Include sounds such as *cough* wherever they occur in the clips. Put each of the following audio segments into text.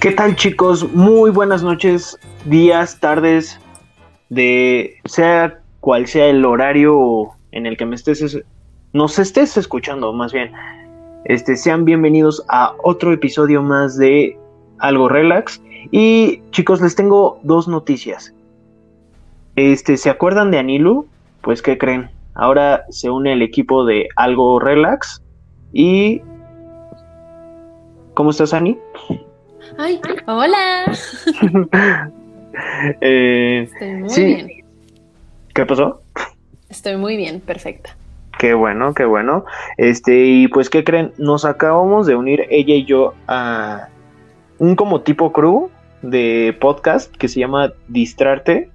¿Qué tal chicos? Muy buenas noches, días, tardes, de sea cual sea el horario en el que me estés, nos estés escuchando, más bien. Este, sean bienvenidos a otro episodio más de Algo Relax. Y chicos, les tengo dos noticias. Este, ¿se acuerdan de Anilu? Pues, ¿qué creen? Ahora se une el equipo de Algo Relax. Y. ¿Cómo estás, Ani? Ay, hola. *laughs* Eh, Estoy muy sí. bien. ¿Qué pasó? Estoy muy bien, perfecta. Qué bueno, qué bueno. Este, y pues, ¿qué creen? Nos acabamos de unir ella y yo a un como tipo crew de podcast que se llama Distrarte.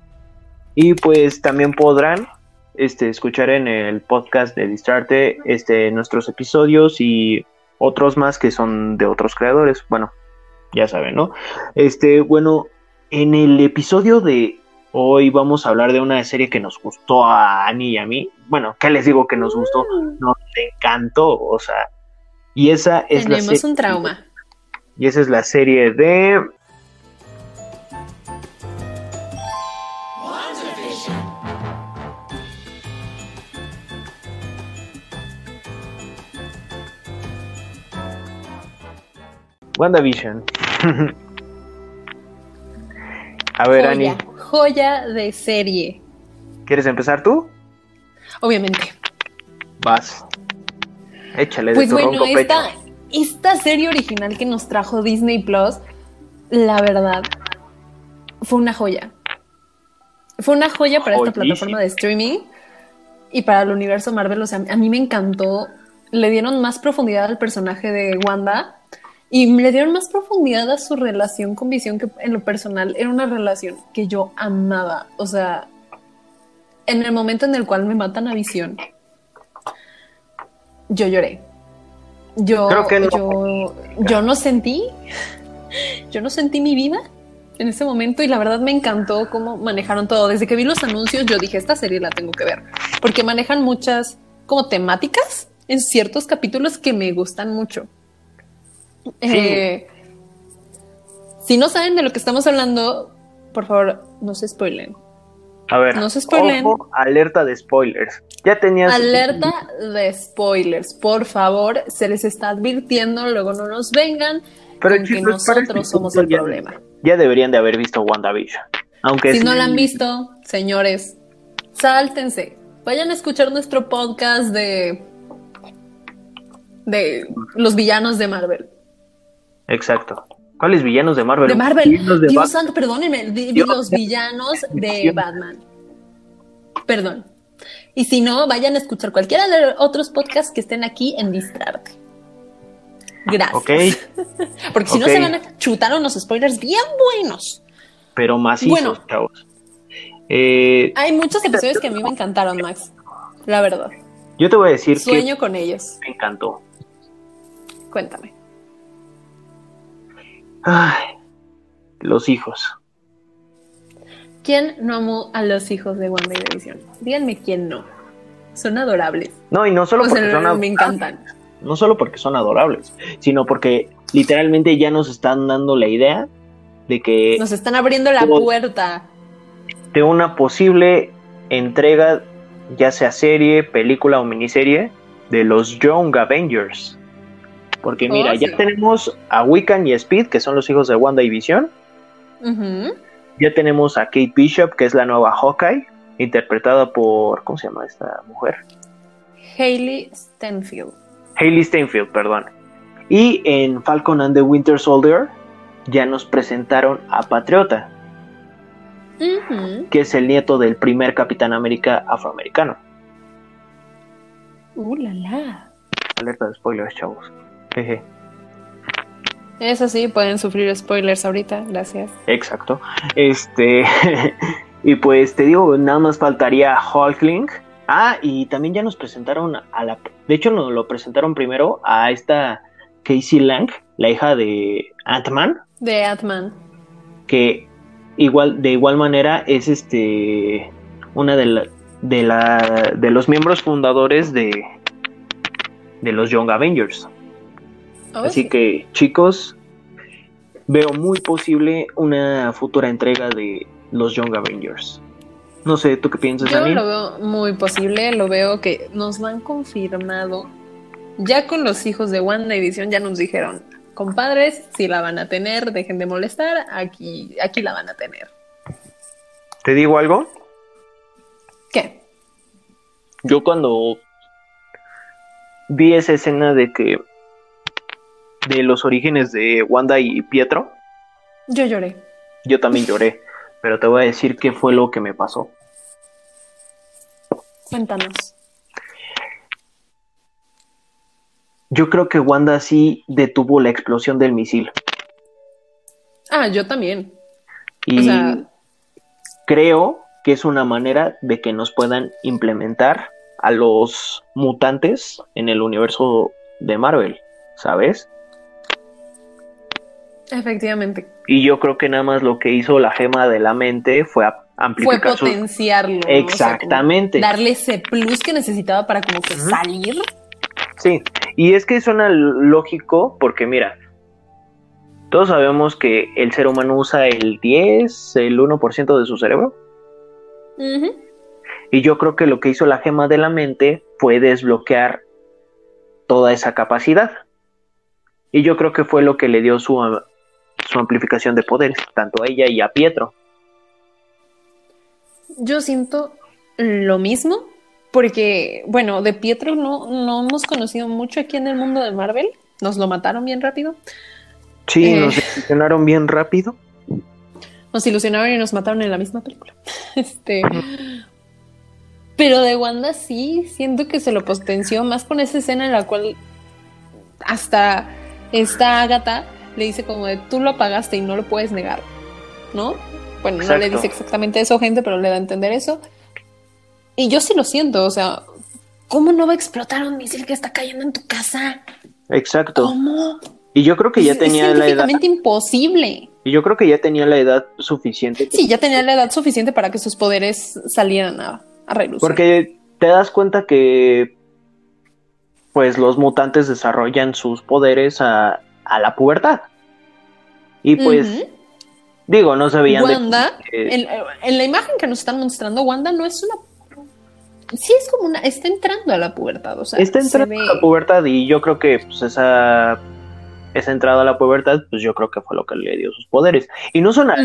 Y pues también podrán este, escuchar en el podcast de Distrarte este, nuestros episodios y otros más que son de otros creadores. Bueno, ya saben, ¿no? Este, bueno, en el episodio de hoy vamos a hablar de una serie que nos gustó a Ani y a mí. Bueno, ¿qué les digo que nos gustó? Nos encantó, o sea. Y esa es la Tenemos serie- un trauma. Y esa es la serie de. WandaVision. *laughs* A ver, Ani, Joya, joya de serie. ¿quieres empezar tú? Obviamente. Vas. Échale de Pues tu bueno, ronco pecho. esta, esta serie original que nos trajo Disney Plus, la verdad, fue una joya. Fue una joya para esta plataforma de streaming y para el universo Marvel. O sea, a mí me encantó. Le dieron más profundidad al personaje de Wanda y le dieron más profundidad a su relación con Visión, que en lo personal era una relación que yo amaba. O sea, en el momento en el cual me matan a Visión, yo lloré. Yo, Creo que no. yo, yo no sentí, yo no sentí mi vida en ese momento y la verdad me encantó cómo manejaron todo. Desde que vi los anuncios yo dije, esta serie la tengo que ver, porque manejan muchas como temáticas en ciertos capítulos que me gustan mucho. Eh, si no saben de lo que estamos hablando, por favor, no se spoilen. A ver, no se spoilen. ojo, alerta de spoilers. Ya tenías. Alerta de spoilers, por favor, se les está advirtiendo, luego no nos vengan Pero que nosotros somos el ya- problema. Ya deberían de haber visto WandaVision. Aunque Si no la han visto, señores, sáltense. Vayan a escuchar nuestro podcast de de los villanos de Marvel. Exacto. ¿Cuáles villanos de Marvel? De Marvel. Villanos de Dios Bat- santo, perdónenme, Dios. los villanos *laughs* de. Batman. Perdón. Y si no, vayan a escuchar cualquiera de los otros podcasts que estén aquí en Distrarte. Gracias. Ok, *laughs* Porque si no se van a chutar unos spoilers bien buenos. pero macizos, Bueno. chavos. Eh, Hay muchos episodios que a mí me encantaron, Max. La verdad. yo te voy a decir Sueño con ellos. que me encantó. Cuéntame. Ay, los hijos. ¿Quién no amó a los hijos de Wanda y de Visión? Díganme quién no. Son adorables. No, y no solo O porque sea, son me adorables, encantan. no solo porque son adorables, sino porque literalmente ya nos están dando la idea de que Nos están abriendo la puerta. de una posible entrega, ya sea serie, película o miniserie, de los Young Avengers. Porque Oh, mira, ya tenemos a Wiccan y Speed, que son los hijos de Wanda y Visión. Ujú. Ya tenemos a Kate Bishop, que es la nueva Hawkeye, interpretada por, ¿cómo se llama esta mujer? Hailey Stenfield. Hailey Steinfeld, perdón. Y en Falcon and the Winter Soldier ya nos presentaron a Patriota, que es el nieto del primer Capitán América afroamericano. Uh, la, la. Alerta de spoilers, chavos. Jeje. Eso sí, pueden sufrir spoilers ahorita. Gracias. Exacto. Este. *laughs* y pues te digo, nada más faltaría Hulkling. Ah, y también ya nos presentaron a la. De hecho, nos lo presentaron primero a esta Casey Lang, la hija de Ant-Man, De Atman. que igual, de igual manera es este. Una de, la- de, la, de los miembros fundadores de, de los Young Avengers. Oh, Así sí. que, chicos, veo muy posible una futura entrega de los Young Avengers. No sé, ¿tú qué piensas, Yo Dani? lo veo muy posible, lo veo que nos lo han confirmado. Ya con los hijos de WandaVision ya nos dijeron, compadres, si la van a tener, dejen de molestar, aquí, aquí la van a tener. ¿Te digo algo? ¿Qué? Yo cuando vi esa escena de que de los orígenes de Wanda y Pietro, Yo lloré. yo también lloré, *laughs* pero te voy a decir qué fue lo que me pasó. Cuéntanos. Yo creo que Wanda sí detuvo la explosión del misil Ah, yo también. y O sea- creo que es una manera de que nos puedan implementar a los mutantes en el universo de Marvel, ¿sabes? Efectivamente. Y yo creo que nada más lo que hizo la gema de la mente fue Fue amplificar su... potenciarlo. Exactamente. darle ese plus que necesitaba para como que salir. Sí, y es que suena lógico porque mira, todos sabemos que el ser humano usa el 10, el 1% de su cerebro. Y yo creo que lo que hizo la gema de la mente fue desbloquear toda esa capacidad. Y yo creo que fue lo que le dio su, su amplificación de poderes, tanto a ella y a Pietro. Yo siento lo mismo, porque, bueno, de Pietro no, no hemos conocido mucho aquí en el mundo de Marvel. Nos lo mataron bien rápido. Sí, Eh. nos emocionaron bien rápido. Nos ilusionaron y nos mataron en la misma película. *laughs* Este. Pero de Wanda sí, siento que se lo potenció más con esa escena en la cual hasta esta Agatha le dice como de tú lo apagaste y no lo puedes negar, ¿no? Bueno, no le dice exactamente eso, gente, pero le da a entender eso. Y yo sí lo siento, o sea, ¿cómo no va a explotar un misil que está cayendo en tu casa? Exacto. ¿Cómo? Y yo creo que ya es, tenía es la edad. científicamente imposible. Y yo creo que ya tenía la edad suficiente. Sí, ya tenía la edad suficiente para que sus poderes salieran a, a relucir. Porque te das cuenta que pues los mutantes desarrollan sus poderes a, a la pubertad. Y pues, digo, no se veían Wanda, en, en la imagen que nos están mostrando, Wanda no es una. Sí, es como una. Está entrando a la pubertad. O sea, está se entrando ve- a la pubertad y yo creo que pues esa esa entrada a la pubertad, pues yo creo que fue lo que le dio sus poderes. Y no suena,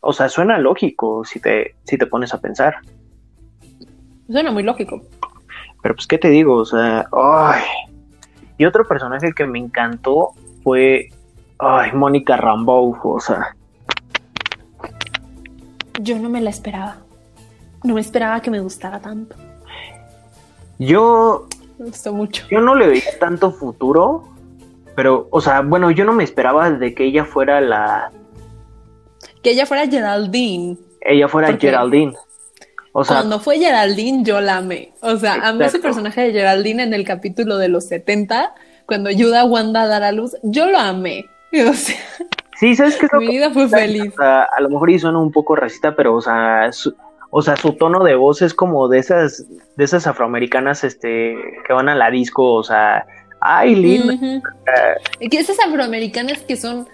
o sea, suena lógico si te, si te pones a pensar. Suena muy lógico. Pero pues, ¿qué te digo? O sea, ay. Y otro personaje que me encantó fue, ay, Mónica Rambeau, o sea, Yo no me la esperaba. No me esperaba que me gustara tanto. yo, Me gustó mucho. yo no le veía tanto futuro, pero, o sea, bueno, yo no me esperaba de que ella fuera la, Que ella fuera Geraldine. ella fuera. Geraldine. O sea, Cuando fue Geraldine, yo la amé. O sea, amé ese Exacto. personaje de Geraldine en el capítulo de los 70, cuando ayuda a Wanda a dar a luz. Yo lo amé. *laughs* O sea, sí, ¿sabes qué es lo mi que vida fue feliz. O sea, a lo mejor y suena un poco racista, pero o sea, su, o sea, su tono de voz es como de esas, de esas afroamericanas, este, que van a la disco, o sea, ay, linda. Ujú. Que esas afroamericanas que son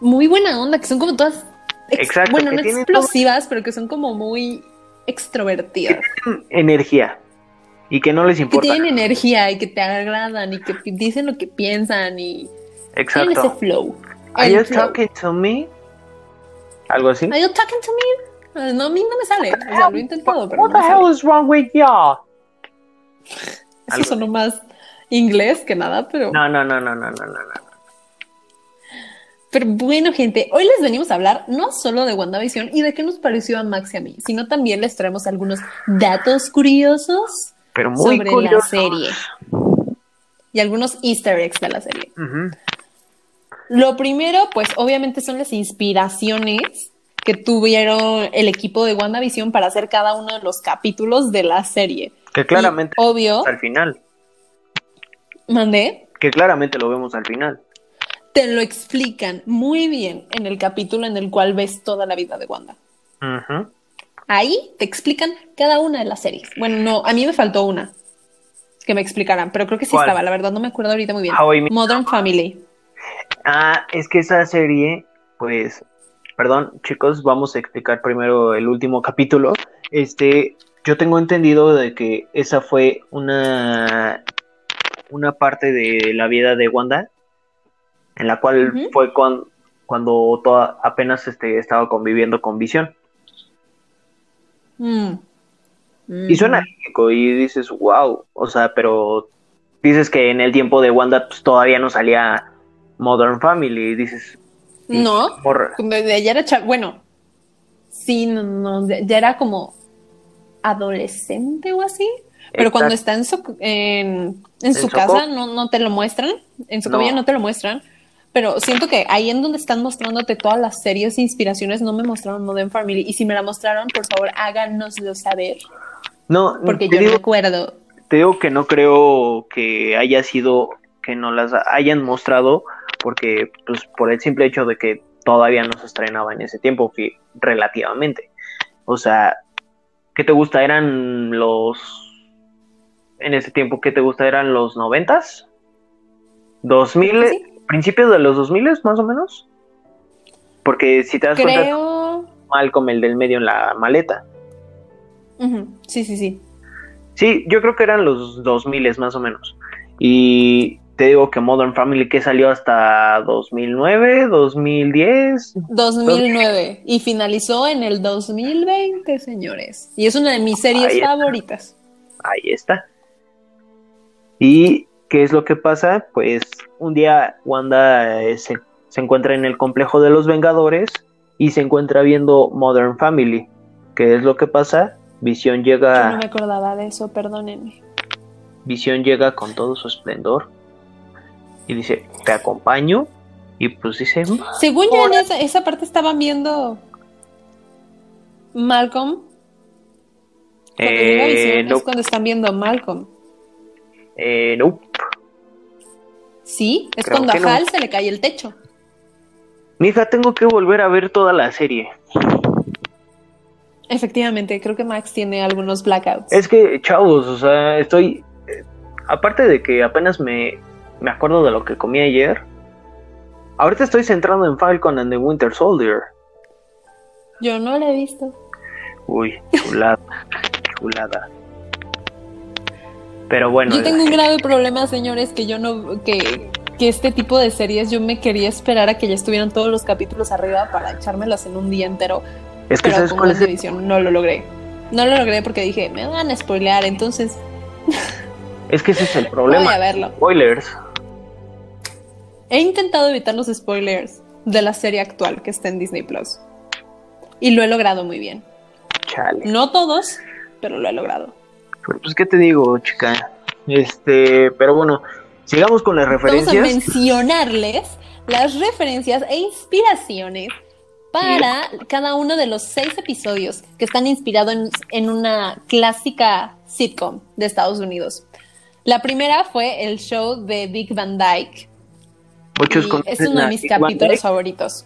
muy buena onda, que son como todas. ex- Exacto, Bueno, no explosivas, pero que son como muy extrovertidas. energía y que no les Que importa. tienen energía y que te agradan y que dicen lo que piensan y tienen ese Exacto. flow. Are you flow. talking to me? Algo así. Are you talking to me? No, a mí no me sale. O sea, lo he intentado, pero What no the hell is wrong with y'all? Eso sonó más inglés que nada, pero... No, no, no, no, no, no, no. no. Pero bueno, gente, hoy les venimos a hablar no solo de WandaVision y de qué nos pareció a Max y a mí, sino también les traemos algunos datos curiosos Pero muy sobre la serie y algunos easter eggs de la serie. Lo primero, pues obviamente son las inspiraciones que tuvieron el equipo de WandaVision para hacer cada uno de los capítulos de la serie. Que claramente Y, obvio, al final. mandé, Que claramente lo vemos al final. Te lo explican muy bien en el capítulo en el cual ves toda la vida de Wanda. Ahí te explican cada una de las series. Bueno, no, a mí me faltó una. que me explicaran, pero creo que sí ¿Cuál? estaba, la verdad no me acuerdo ahorita muy bien. Modern Family. Ah, es que esa serie, pues, perdón, chicos, vamos a explicar primero el último capítulo. Este, yo tengo entendido de que esa fue una una parte de la vida de Wanda en la cual fue cuando cuando toda, apenas este estaba conviviendo con Visión. Mm. Y suena Mm. lógico y dices, wow, o sea, pero dices que en el tiempo de Wanda pues, todavía no salía Modern Family y dices, No, ya era cha- bueno, sí, no, no, ya era como adolescente o así, pero cuando está en su, en, en su casa no, no te lo muestran, en su No. no te lo muestran, pero siento que ahí en donde están mostrándote todas las series e inspiraciones no me mostraron Modern Family, y si me la mostraron, por favor, háganoslo saber, No, porque yo digo, no recuerdo. te digo que no creo que haya sido que no las hayan mostrado porque pues por el simple hecho de que todavía no se estrenaba en ese tiempo que relativamente o sea ¿qué te gusta? eran los en ese tiempo ¿qué te gusta? eran los noventas dos mil Sí. Principios de los dos miles más o menos porque si te das cuenta Creo... mal como el del medio en la maleta Sí, sí, sí. Sí, yo creo que eran los 2000 más o menos. Y te digo que Modern Family que salió hasta 2009, 2010. 2009 y finalizó en el 2020, señores. Y es una de mis series Ahí está. favoritas. Ahí está. ¿Y qué es lo que pasa? Pues un día Wanda eh, se, se encuentra en el complejo de los Vengadores y se encuentra viendo Modern Family. ¿Qué es lo que pasa? Visión Yo llega, no me acordaba de eso, perdónenme. Visión llega con todo su esplendor y dice, te acompaño. Y pues dice, Según yo, en esa, esa parte estaban viendo Malcolm. Eh, no, es cuando están viendo Malcolm. Eh, no. Sí, es Creo cuando a no. Hal se le cae el techo. Mija, tengo que volver a ver toda la serie. Efectivamente, creo que Max tiene algunos blackouts. Es que, chavos, o sea, estoy. eh, aparte de que apenas me, me acuerdo de lo que comí ayer, ahorita estoy centrado en Falcon and the Winter Soldier. Yo no la he visto. Uy, chulada, *laughs* chulada. Pero bueno, Yo tengo un grave problema, señores, que yo no, que, que este tipo de series yo me quería esperar a que ya estuvieran todos los capítulos arriba para echármelos en un día entero, es que pero sabes con cuál la es el- no lo logré. No lo logré porque dije, me van a spoilear, entonces *laughs* es que ese es el voy a problema. verlo. Spoilers. He intentado evitar los spoilers de la serie actual que está en Disney Plus. Y lo he logrado muy bien. Chale. No todos, pero lo he logrado. Pero, Pues qué te digo, chica. Este, pero bueno, sigamos con las Vamos a referencias. mencionarles las referencias e inspiraciones para cada uno de los seis episodios que están inspirados en, en una clásica sitcom de Estados Unidos. La primera fue el show de Dick Van Dyke. Muchos es uno de mis Dick capítulos favoritos.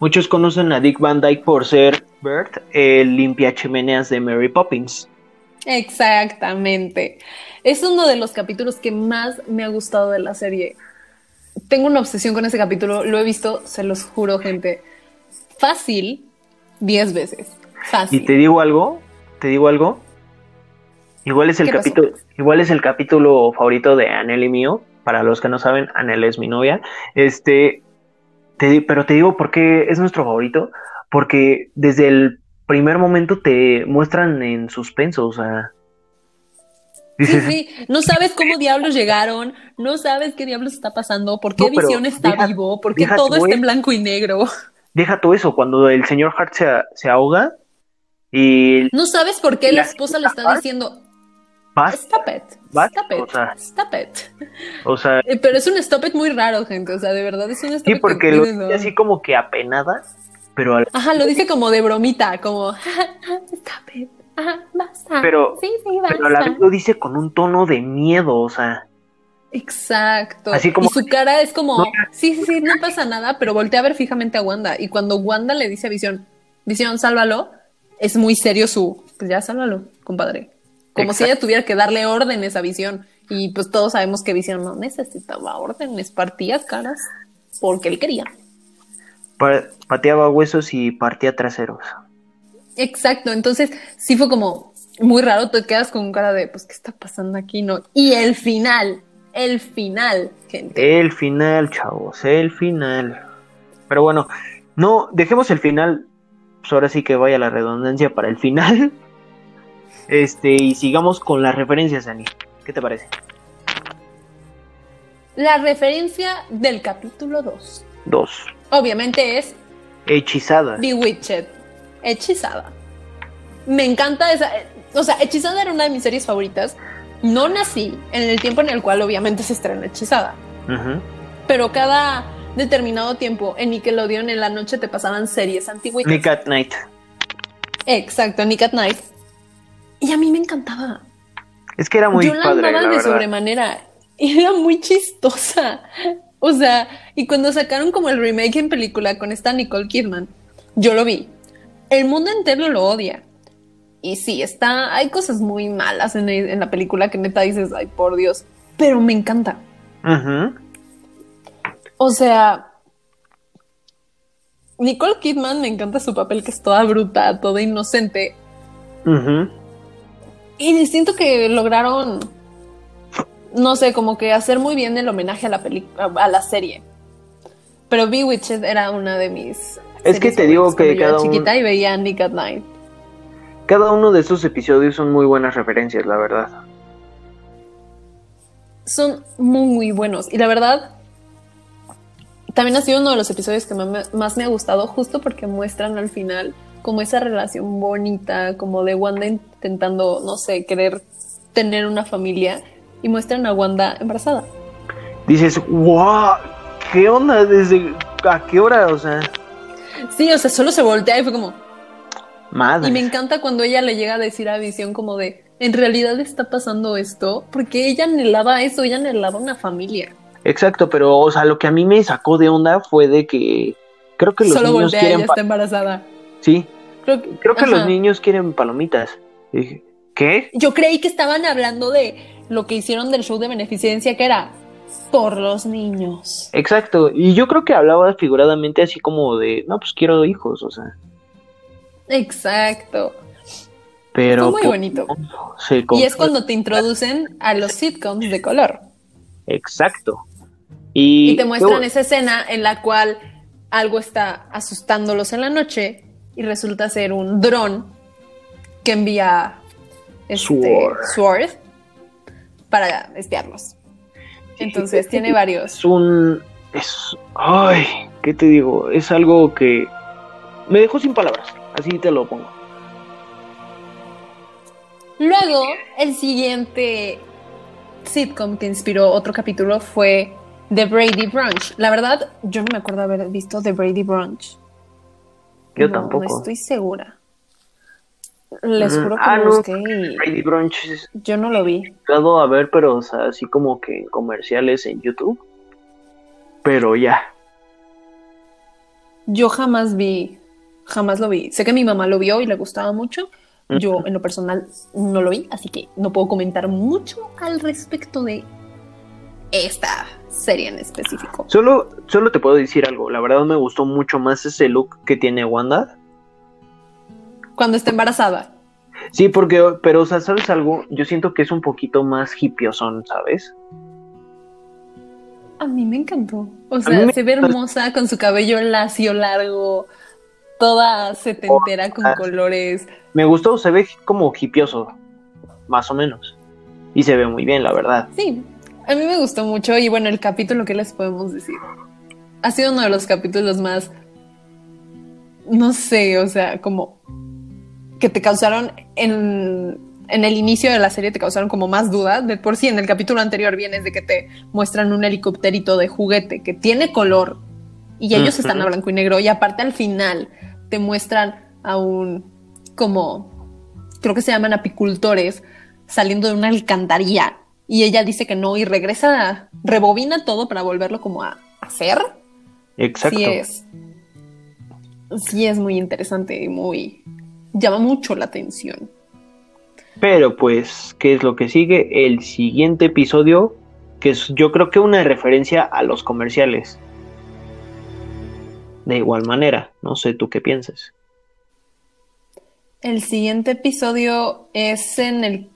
Muchos conocen a Dick Van Dyke por ser Bert, el limpia chimeneas de Mary Poppins. Exactamente. Es uno de los capítulos que más me ha gustado de la serie. Tengo una obsesión con ese capítulo. Lo he visto, se los juro, gente. Fácil, 10 veces. Fácil. Y te digo algo, te digo algo. Igual es el capítulo, igual es el capítulo favorito de Anel y mío. Para los que no saben, Anel es mi novia. Este, te pero te digo por qué es nuestro favorito. Porque desde el primer momento te muestran en suspenso, o sea. Sí, Dices, sí, no sabes cómo diablos llegaron, no sabes qué diablos está pasando, por qué No, Visión está deja- vivo, por qué todo está en blanco y negro. deja todo eso, cuando el señor Hart se, se ahoga y No sabes por qué ¿Y la la esposa le está diciendo, vas, stop it, stop it, O sea- stop it. o sea, Eh, Pero es un stop it muy raro, gente, o sea, de verdad es un stop sí, it porque que lo así como que apenada, pero al- Ajá, lo dice como de bromita, como *laughs* stop it. Ajá, basta. Pero- sí, sí, basta. pero a la vez lo dice con un tono de miedo, o sea, Exacto. Así como- y su cara es como, No. sí, sí, sí, no pasa nada, pero voltea a ver fijamente a Wanda. Y cuando Wanda le dice a Visión, Visión, sálvalo, es muy serio su, pues ya sálvalo, compadre. Como si ella tuviera que darle órdenes a Visión. Y pues todos sabemos que Visión no necesitaba órdenes, partía caras porque él quería. Pateaba huesos y partía traseros. Exacto, entonces sí fue como muy raro, te quedas con cara de, pues, ¿qué está pasando aquí? No. Y el final, el final, gente. El final, chavos, el final. Pero bueno, no, dejemos el final, pues ahora sí que vaya la redundancia para el final. *laughs* Este, y sigamos con las referencias, Ani. ¿Qué te parece? La referencia del capítulo 2. 2. Obviamente es Hechizada. Bewitched. Hechizada. Me encanta esa. O sea, Hechizada era una de mis series favoritas. No nací en el tiempo en el cual obviamente se estrena Hechizada. Pero cada determinado tiempo en Nickelodeon en la noche te pasaban series antiguas. Nick at Night. Exacto, Nick at Night. Y a mí me encantaba. Es que era muy Yo la amaba de sobremanera. *laughs* Era muy chistosa. O sea, y cuando sacaron como el remake en película con esta Nicole Kidman, yo lo vi. El mundo entero lo odia. Y sí, está, hay cosas muy malas en, la película que neta dices, ay, por Dios, pero me encanta. O sea, Nicole Kidman me encanta su papel que es toda bruta, toda inocente. Y siento que lograron, no sé, como que hacer muy bien el homenaje a la a la serie. Pero Bewitched era una de mis. Es que te digo que cada chiquita y veía Nick at Night. Cada uno de esos episodios son muy buenas referencias, la verdad. Son muy, muy buenos. Y la verdad, también ha sido uno de los episodios que más me ha gustado, justo porque muestran al final como esa relación bonita, como de Wanda intentando, no sé, querer tener una familia y muestran a Wanda embarazada. Dices, wow, ¿qué onda? ¿Desde a qué hora? O sea. Sí, o sea, solo se voltea y fue como. Madre. Y me encanta cuando ella le llega a decir a Visión como de, en realidad está pasando esto, porque ella anhelaba eso, ella anhelaba una familia. Exacto, pero, o sea, lo que a mí me sacó de onda fue de que creo que los Solo niños voltea, quieren ella está embarazada. Sí. Creo, creo que los niños quieren palomitas. ¿Qué? Yo creí que estaban hablando de lo que hicieron del show de beneficencia, que era por los niños. Exacto, y yo creo que hablaba figuradamente así como de, no, pues quiero hijos, o sea. Exacto. Pero muy bonito. y es cuando te introducen a los sitcoms de color. Exacto. Y, y te muestran esa escena en la cual algo está asustándolos en la noche y resulta ser un dron que envía este, Sword. Para espiarlos. Entonces tiene varios. Es un. Es. Ay, ¿qué te digo? Es algo que me dejó sin palabras. Así te lo pongo. Luego, el siguiente sitcom que inspiró otro capítulo fue The Brady Brunch. La verdad, yo no me acuerdo haber visto The Brady Brunch. Yo tampoco. No estoy segura. Les juro que ah, lo busqué y Brady Brunch yo no lo vi. a ver, pero o sea, así como que comerciales en YouTube. Pero ya. Yo jamás vi, jamás lo vi. Sé que mi mamá lo vio y le gustaba mucho. Yo en lo personal no lo vi, así que no puedo comentar mucho al respecto de esta serie en específico. Solo, solo te puedo decir algo. La verdad me gustó mucho más ese look que tiene Wanda. Cuando está embarazada. Sí, porque, pero, o sea, ¿sabes algo? Yo siento que es un poquito más hippiosón, ¿sabes? A mí me encantó. O sea, se ve hermosa con su cabello lacio, largo, toda setentera con colores. Me gustó, se ve como hipioso, más o menos. Y se ve muy bien, la verdad. Sí, a mí me gustó mucho y bueno, el capítulo, ¿qué les podemos decir? Ha sido uno de los capítulos más, no sé, o sea, como que te causaron en, en el inicio de la serie, te causaron como más dudas. De por sí, en el capítulo anterior vienes de que te muestran un helicópterito de juguete que tiene color y ellos están a blanco y negro. Y aparte al final te muestran a un como, creo que se llaman apicultores, saliendo de una alcantarilla y ella dice que no y regresa, rebobina todo para volverlo como a hacer. Exacto. Sí es. Sí es muy interesante y muy llama mucho la atención. Pero pues, ¿qué es lo que sigue? El siguiente episodio, que es yo creo que una referencia a los comerciales. De igual manera, no sé tú qué piensas. El siguiente episodio es en el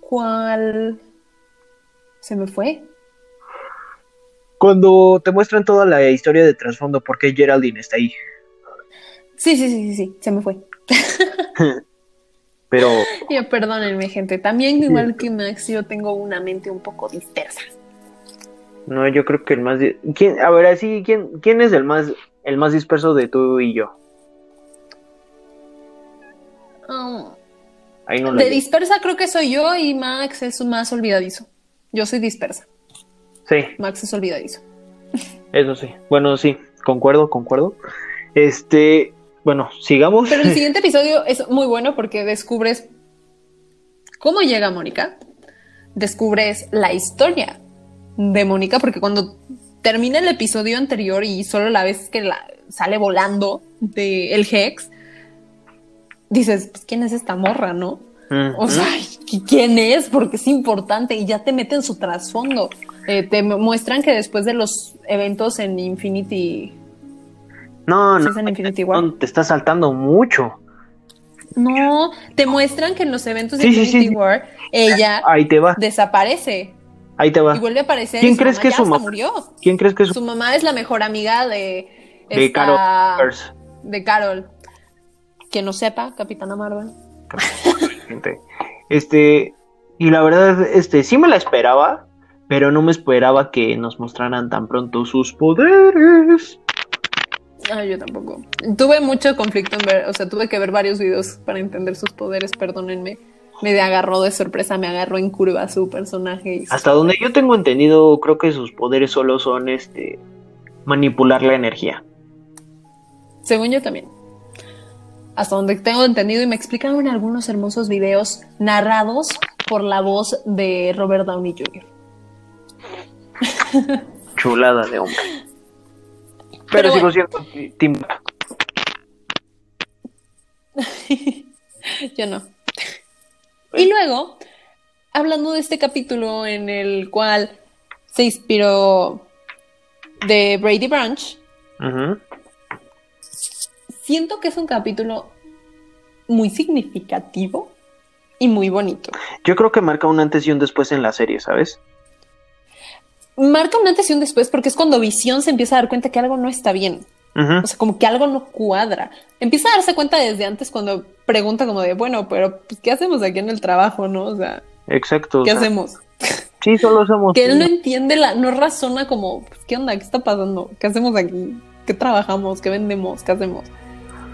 cual... ¿Se me fue? Cuando te muestran toda la historia de trasfondo, ¿por qué Geraldine está ahí? Sí, sí, sí, sí, sí, se me fue. *laughs* Pero. *laughs* Ya, perdónenme, gente. También, igual que Max, yo tengo una mente un poco dispersa. No, yo creo que el más. ¿Quién, a ver, así, ¿quién, ¿quién es el más, el más disperso de tú y yo? Um, de dispersa creo que soy yo y Max es más olvidadizo. Yo soy dispersa. Sí. Max es olvidadizo. Eso sí. Bueno, sí, concuerdo, concuerdo. Este, bueno, sigamos. Pero el *laughs* siguiente episodio es muy bueno porque descubres cómo llega Mónica, descubres la historia de Mónica, porque cuando termina el episodio anterior y solo la ves que la sale volando de el Hex, dices, pues, ¿quién es esta morra, no? O sea, ¿quién es? Porque es importante y ya te meten su trasfondo. Eh, te muestran que después de los eventos en Infinity no, no. Te está saltando mucho. No, te muestran que en los eventos de Infinity War ella Ahí te va. desaparece. Ahí te va. Y vuelve a aparecer. ¿Quién crees que es su mamá? murió. ¿Quién crees que es su... mamá es la mejor amiga de de Carol. De Carol. Que no sepa, Capitana Marvel. este y la verdad este sí me la esperaba, pero no me esperaba que nos mostraran tan pronto sus poderes. Ah, yo tampoco. Tuve mucho conflicto en ver, o sea, tuve que ver varios videos para entender sus poderes, perdónenme. Me agarró de sorpresa, me agarró en curva su personaje. Hasta donde yo tengo entendido, creo que sus poderes solo son este manipular la energía. Según yo también. Hasta donde tengo entendido y me explicaron en algunos hermosos videos narrados por la voz de Robert Downey Jr. Chulada de hombre. Pero, sigo siendo Timba. Yo no. Y luego, hablando de este capítulo en el cual se inspiró de Brady Branch, siento que es un capítulo muy significativo y muy bonito. Yo creo que marca un antes y un después en la serie, ¿sabes? Marca un antes y un después porque es cuando Visión se empieza a dar cuenta que algo no está bien. O sea, como que algo no cuadra. Empieza a darse cuenta desde antes cuando pregunta como de, bueno, pero pues, ¿qué hacemos aquí en el trabajo, no? O sea, exacto. ¿Qué hacemos? *laughs* Sí, solo hacemos. que él no entiende, la, no razona como, pues, ¿qué onda? ¿Qué está pasando? ¿Qué hacemos aquí? ¿Qué trabajamos? ¿Qué vendemos? ¿Qué hacemos?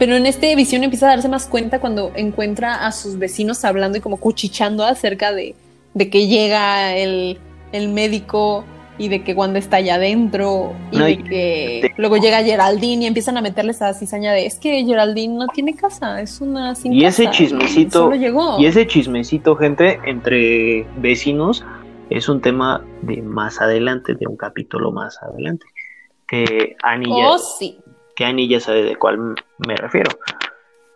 Pero en este visión empieza a darse más cuenta cuando encuentra a sus vecinos hablando y como cuchichando acerca de, de que llega el, el médico y de que cuando está allá adentro y de que luego llega Geraldine y empiezan a meterle esa cizaña de es que Geraldine no tiene casa, es una sin y ese chismecito y ese chismecito gente entre vecinos es un tema de más adelante, de un capítulo más adelante que Annie oh, que Annie ya sabe de cuál me refiero.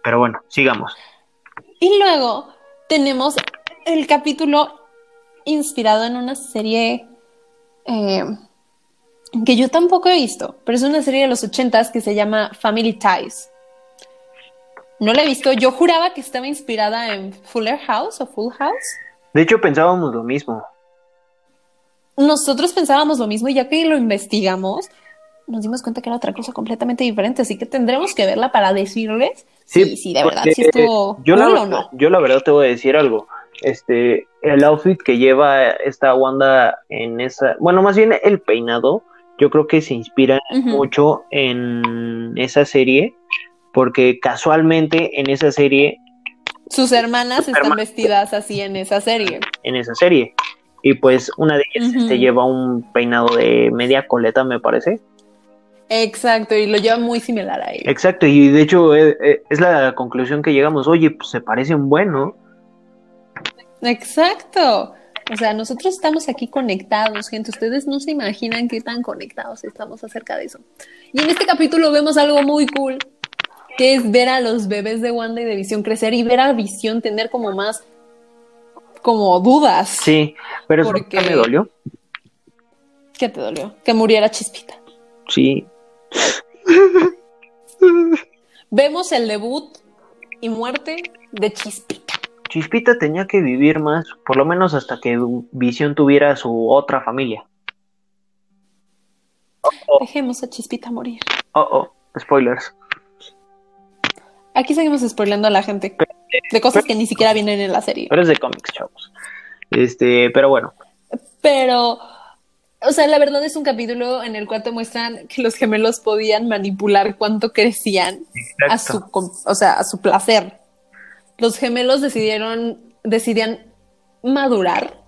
Pero bueno, sigamos. Y luego tenemos el capítulo inspirado en una serie eh, que yo tampoco he visto, pero es una serie de los ochentas que se llama Family Ties. No la he visto, yo juraba que estaba inspirada en Fuller House o Full House. De hecho, pensábamos lo mismo. Nosotros pensábamos lo mismo y ya que lo investigamos, nos dimos cuenta que era otra cosa completamente diferente, así que tendremos que verla para decirles sí, si, de verdad si esto yo la, o no. Yo la verdad te voy a decir algo este, el outfit que lleva esta Wanda en esa, bueno, más bien el peinado, yo creo que se inspira mucho en esa serie, porque casualmente en esa serie... Sus hermanas están vestidas así en esa serie. En esa serie. Y pues una de ellas este, lleva un peinado de media coleta, me parece. Exacto, y lo lleva muy similar a él. Exacto, y de hecho eh, eh, es, la conclusión que llegamos, oye, pues se parece un bueno Exacto. O sea, nosotros estamos aquí conectados, gente. Ustedes no se imaginan qué tan conectados estamos acerca de eso. Y en este capítulo vemos algo muy cool, que es ver a los bebés de Wanda y de Visión crecer y ver a Visión tener como más como dudas. Sí, pero eso Porque- me dolió. ¿Qué te dolió? Que muriera Chispita. Sí. Vemos el debut y muerte de Chispita. Chispita tenía que vivir más, por lo menos hasta que Visión tuviera su otra familia. Dejemos a Chispita morir. Oh, oh, spoilers. Aquí seguimos spoileando a la gente de cosas que ni siquiera vienen en la serie. Pero es de cómics, chavos. Este, pero bueno, Pero, o sea, la verdad es un capítulo en el cual te muestran que los gemelos podían manipular cuánto crecían a su, o sea, a su placer. Los gemelos decidieron, decidían madurar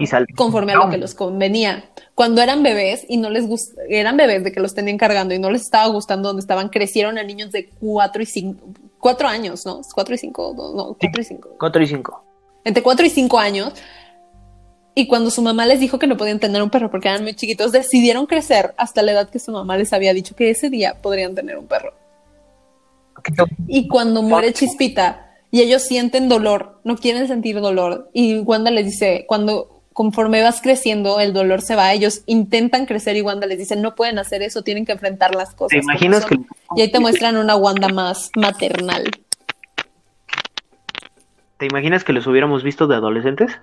y conforme a lo que los convenía. Cuando eran bebés y no les gust eran bebés de que los tenían cargando y no les estaba gustando donde estaban, crecieron a niños de cuatro y cinco, cuatro años, ¿no? Cuatro y cinco, no, cuatro y cinco. 4 y 5. Entre cuatro y cinco años. Y cuando su mamá les dijo que no podían tener un perro porque eran muy chiquitos, decidieron crecer hasta la edad que su mamá les había dicho que ese día podrían tener un perro. Y cuando muere Chispita y ellos sienten dolor, no quieren sentir dolor, y Wanda les dice, cuando conforme vas creciendo, el dolor se va, ellos intentan crecer y Wanda les dice, no pueden hacer eso, tienen que enfrentar las cosas. ¿Te imaginas que son". Y ahí te muestran una Wanda más maternal. te imaginas que los hubiéramos visto de adolescentes?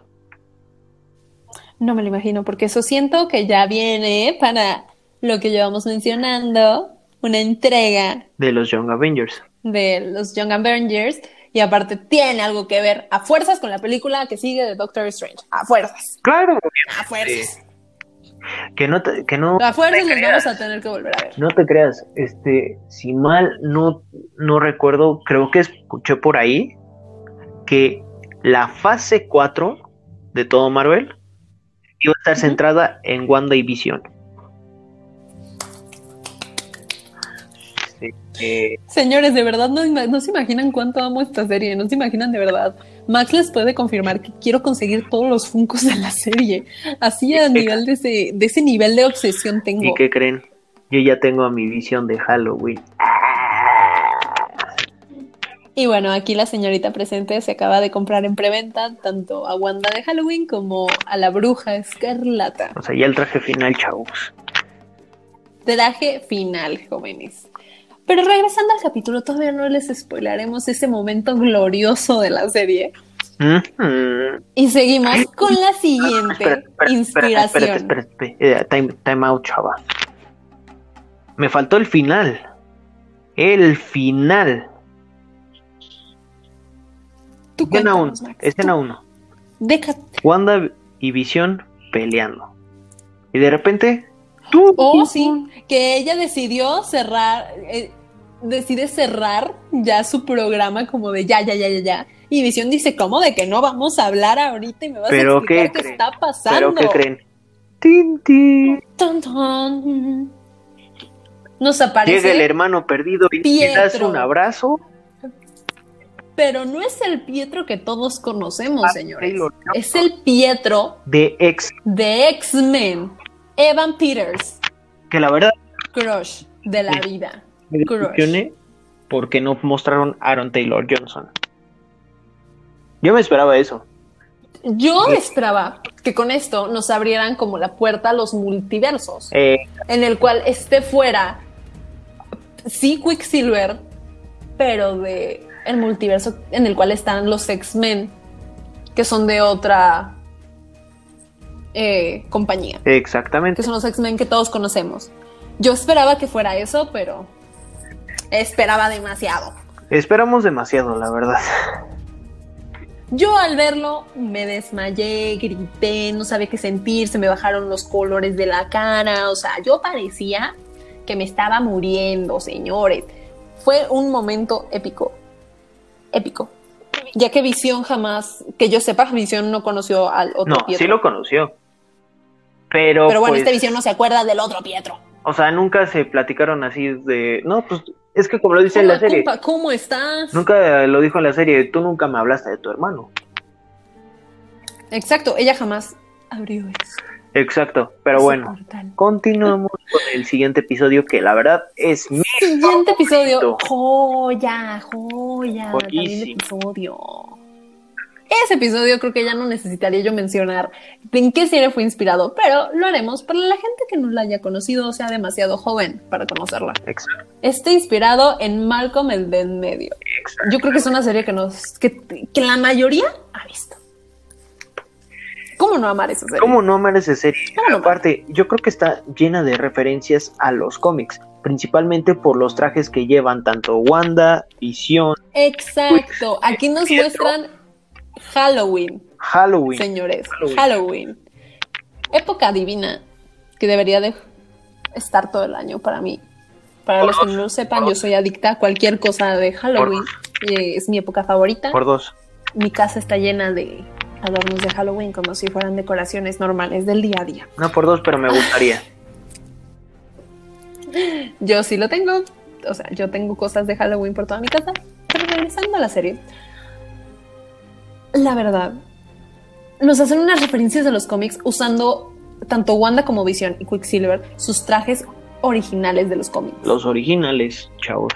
No me lo imagino, porque eso siento que ya viene para lo que llevamos mencionando, una entrega De los Young Avengers. De los Young Avengers y aparte tiene algo que ver a fuerzas con la película que sigue de Doctor Strange. A fuerzas. Claro, A fuerzas. que no te, que no A fuerzas los creas. vamos a tener que volver a ver. No te creas, este, si mal no, no recuerdo, creo que escuché por ahí que la fase 4 de todo Marvel iba a estar centrada en Wanda y Visión. Eh, Señores, de verdad no, se imaginan cuánto amo esta serie, no se imaginan de verdad. Max les puede confirmar que quiero conseguir todos los funcos de la serie. Así a *laughs* nivel de ese, de ese nivel de obsesión tengo. ¿Y qué creen? Yo ya tengo a mi visión de Halloween. Y bueno, aquí la señorita presente se acaba de comprar en preventa tanto a Wanda de Halloween como a la bruja escarlata. O sea, ya el traje final, chavos. Traje final, jóvenes. Pero regresando al capítulo, todavía no les spoilaremos ese momento glorioso de la serie. Y seguimos con la siguiente Espera, espera, inspiración. Espérate, espérate, espérate. Eh, time, time out, chava. Me faltó el final. El final. Tú Escena 1. cuéntanos, Max. Escena Tú- 1. Déjate. Wanda y Visión peleando. Y de repente. ¡tú! Oh, sí, que ella decidió cerrar, eh, decide cerrar ya su programa como de ya, ya, ya, ya, ya. Y Visión dice, ¿cómo de que no vamos a hablar ahorita y me vas ¿Pero a explicar qué qué, está pasando? ¿Pero qué creen? Tin. Nos aparece, Llega el hermano perdido y le das un abrazo. pero no es el Pietro que todos conocemos, Ah, señores. Taylor. Es el Pietro De ex. de X-Men, Evan Peters, Que la verdad crush de la vida. Me decepcioné porque no mostraron Aaron Taylor Johnson. Yo me esperaba eso. Yo esperaba que con esto nos abrieran como la puerta a los multiversos, Eh, en el cual esté fuera, sí, Quicksilver, pero de el multiverso en el cual están los X-Men, que son de otra eh, compañía, exactamente. que son los X-Men que todos conocemos. Yo esperaba que fuera eso, pero esperaba demasiado. Esperamos demasiado, la verdad. Yo al verlo me desmayé, grité, no sabía qué sentir, se me bajaron los colores de la cara, o sea, yo parecía que me estaba muriendo, señores. Fue un momento épico, épico. Ya que Visión jamás, que yo sepa, Visión no conoció al otro No, Pietro. sí lo conoció. Pero, Pero bueno, pues, este Visión no se acuerda del otro Pietro. o sea, nunca se platicaron así de, no, pues es que como lo dice en la serie, compa, ¿cómo estás? nunca lo dijo en la serie, tú nunca me hablaste de tu hermano. Exacto, ella jamás abrió eso. Exacto, pero ese bueno, portal. continuamos con el siguiente episodio que la verdad es mi Siguiente episodio. Joya, joya. También episodio. Ese episodio creo que ya no necesitaría yo mencionar en qué serie fue inspirado, pero lo haremos para la gente que no la haya conocido o sea demasiado joven para conocerla. Exacto. Está inspirado en Malcolm el de en medio. Exacto. Yo creo que es una serie que nos que, que la mayoría ha visto. ¿Cómo no amar esa serie? ¿Cómo no amar esa serie? ¿Cómo no? Aparte, yo creo que está llena de referencias a los cómics, principalmente por los trajes que llevan tanto Wanda, Visión, Exacto. Aquí nos muestran Halloween, Halloween. señores. Halloween. Halloween. Época divina que debería de estar todo el año para mí. Para Por los que no lo sepan, yo soy adicta a cualquier cosa de Halloween. Eh, Es mi época favorita. Por dos. Mi casa está llena de adornos de Halloween como si fueran decoraciones normales del día a día. No por dos, pero me gustaría. *laughs* Yo sí lo tengo. O sea, yo tengo cosas de Halloween por toda mi casa. Pero regresando a la serie. La verdad, nos hacen unas referencias de los cómics usando tanto Wanda como Vision y Quicksilver, sus trajes originales de los cómics. Los originales, chavos.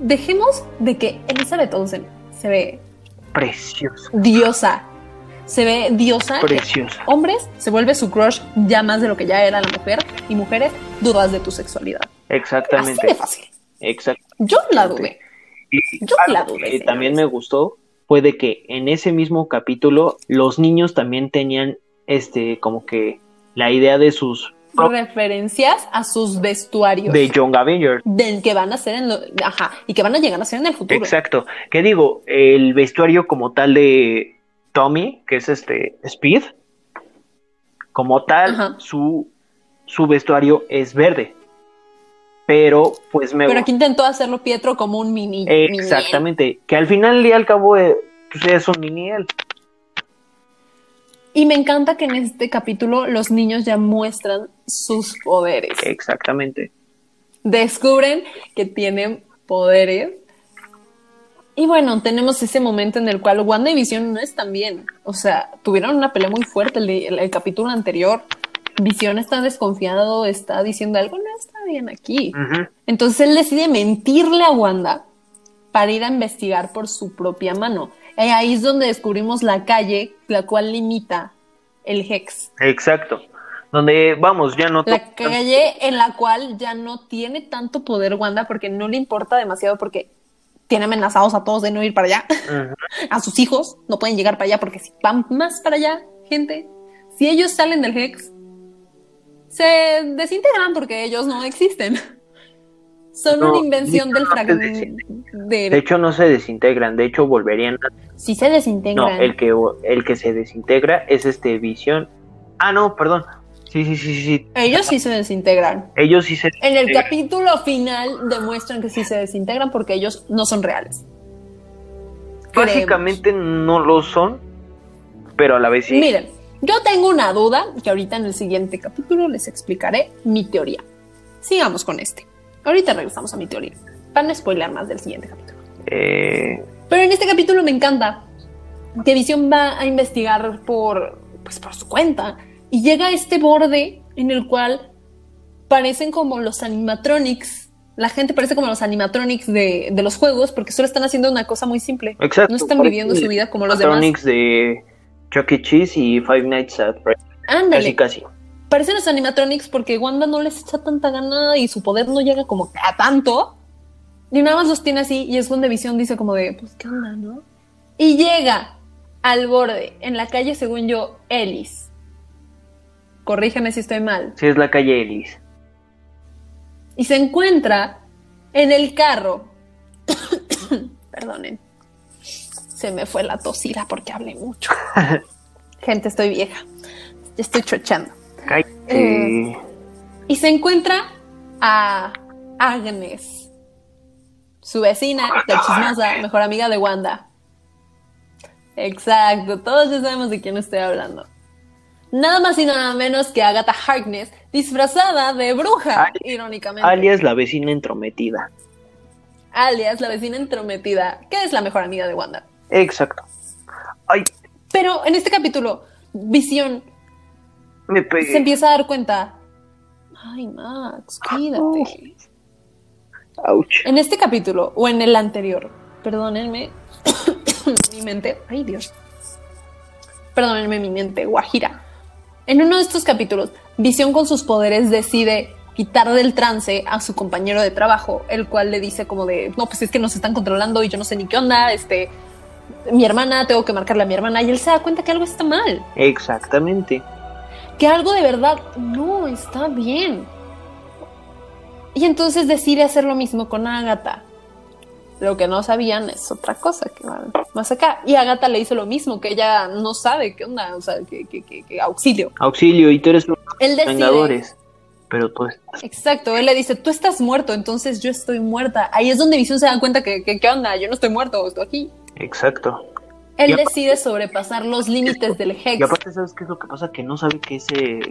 Dejemos de que Elizabeth Olsen se ve Precioso. diosa. Se ve diosa. Preciosa. Hombres se vuelve su crush ya más de lo que ya era la mujer. Y mujeres dudas de tu sexualidad. Así de Exactamente. fácil. Exacto. Yo la dudé. Y Yo la dudé, señores. también me gustó fue de que en ese mismo capítulo los niños también tenían este como que la idea de sus referencias a sus vestuarios de Young Avengers. del que van a ser en lo, ajá, y que van a llegar a ser en el futuro. Exacto. Que digo, el vestuario como tal de Tommy, que es este Speed, como tal, Ajá. su, su vestuario es verde. Pero pues me Pero aquí intentó hacerlo Pietro como un mini. mini Exactamente. Que al final y al cabo eh, pues es un mini él. Y me encanta que en este capítulo los niños ya muestran sus poderes. Exactamente. Descubren que tienen poderes. Y bueno, tenemos ese momento en el cual Wanda y Visión no están bien. O sea, tuvieron una pelea muy fuerte el, de- el- el capítulo anterior. Visión está desconfiado, está diciendo algo no está bien aquí. Entonces él decide mentirle a Wanda para ir a investigar por su propia mano. Y ahí es donde descubrimos la calle, la cual limita el Hex. Exacto. Donde, vamos, ya no... La calle en la cual ya no tiene tanto poder Wanda porque no le importa demasiado porque tiene amenazados a todos de no ir para allá. *laughs* A sus hijos no pueden llegar para allá porque si van más para allá, gente, si ellos salen del Hex, se desintegran porque ellos no existen. *laughs* Son No, una invención del no fragmento. De hecho, no se desintegran. De hecho, volverían a... Si se No, desintegran. el que, el que se desintegra es este Visión. Ah, no, perdón. Sí, sí, sí, sí. sí. Ellos sí se desintegran. Ellos sí se... En el desintegran. capítulo final demuestran que sí se desintegran porque ellos no son reales. Creemos. Básicamente no lo son, pero a la vez sí. Miren, yo tengo una duda que ahorita en el siguiente capítulo les explicaré mi teoría. Sigamos con este. Ahorita regresamos a mi teoría. Para no spoiler más del siguiente capítulo. Eh, Pero en este capítulo me encanta que Visión va a investigar por, pues, por su cuenta y llega a este borde en el cual parecen como los animatronics. La gente parece como los animatronics de, de los juegos porque solo están haciendo una cosa muy simple. exacto. No están viviendo su vida como los demás. animatronics de Chuck E. Cheese y Five Nights at Freddy's. Ándale. Casi, casi. Parecen los animatronics porque Wanda no les echa tanta gana y su poder no llega como a tanto. Y nada más los tiene así y es donde Visión dice como de, pues, ¿qué onda, no? Y llega al borde, en la calle, según yo, Ellis. Corrígeme si estoy mal. Sí, es la calle Ellis. Y se encuentra en el carro. *coughs* Perdonen. Se me fue la tosida porque hablé mucho. *laughs* Gente, estoy vieja. Estoy chochando. Eh. Y se encuentra a Agnes, su vecina, la chismosa, mejor amiga de Wanda. Exacto, todos ya sabemos de quién estoy hablando. Nada más y nada menos que Agatha Harkness, disfrazada de bruja, irónicamente. Alias la vecina entrometida. alias la vecina entrometida, que es la mejor amiga de Wanda. Exacto. Ay, Pero en este capítulo, Visión me pegué. se empieza a dar cuenta. Ay, Max, cuídate. Ouch. En este capítulo o en el anterior, perdónenme, *coughs* mi mente, ay Dios, perdónenme mi mente, Guajira. En uno de estos capítulos, Visión con sus poderes decide quitar del trance a su compañero de trabajo, el cual le dice como de, no, pues es que nos están controlando y yo no sé ni qué onda, este, mi hermana, tengo que marcarle a mi hermana y él se da cuenta que algo está mal. Exactamente. Que algo de verdad no está bien. Y entonces decide hacer lo mismo con Agatha. Lo que no sabían es otra cosa que va más acá. Y Agatha le hizo lo mismo, que ella no sabe qué onda, o sea, que, que, que, que auxilio. Auxilio, y tú eres los Vengadores. Pero tú estás. Exacto, él le dice, tú estás muerto, entonces yo estoy muerta. Ahí es donde Visión se da cuenta que, que ¿qué onda? Yo no estoy muerto, estoy aquí. Exacto. Él decide sobrepasar los límites del Hex. Y aparte, ¿sabes qué es lo que pasa? Que no sabe qué,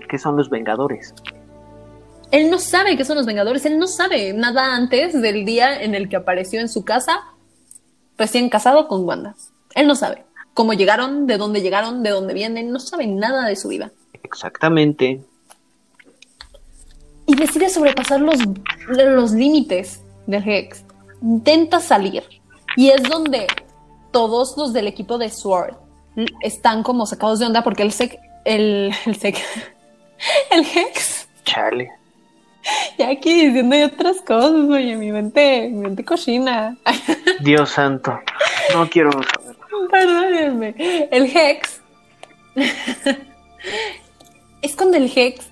qué son los Vengadores. Él no sabe qué son los Vengadores, él no sabe nada antes del día en el que apareció en su casa, recién casado con Wanda. Él no sabe cómo llegaron, de dónde llegaron, de dónde vienen, no sabe nada de su vida. Exactamente. Y decide sobrepasar los, los límites del Hex. Intenta salir. Y es donde todos los del equipo de Sword están como sacados de onda porque el Sec, el, el Sec, *laughs* el Hex Chale. Ya aquí diciendo y otras cosas, oye, mi mente, mi mente cochina. *laughs* Dios santo. No quiero saber. perdónenme. El Hex. es cuando el Hex,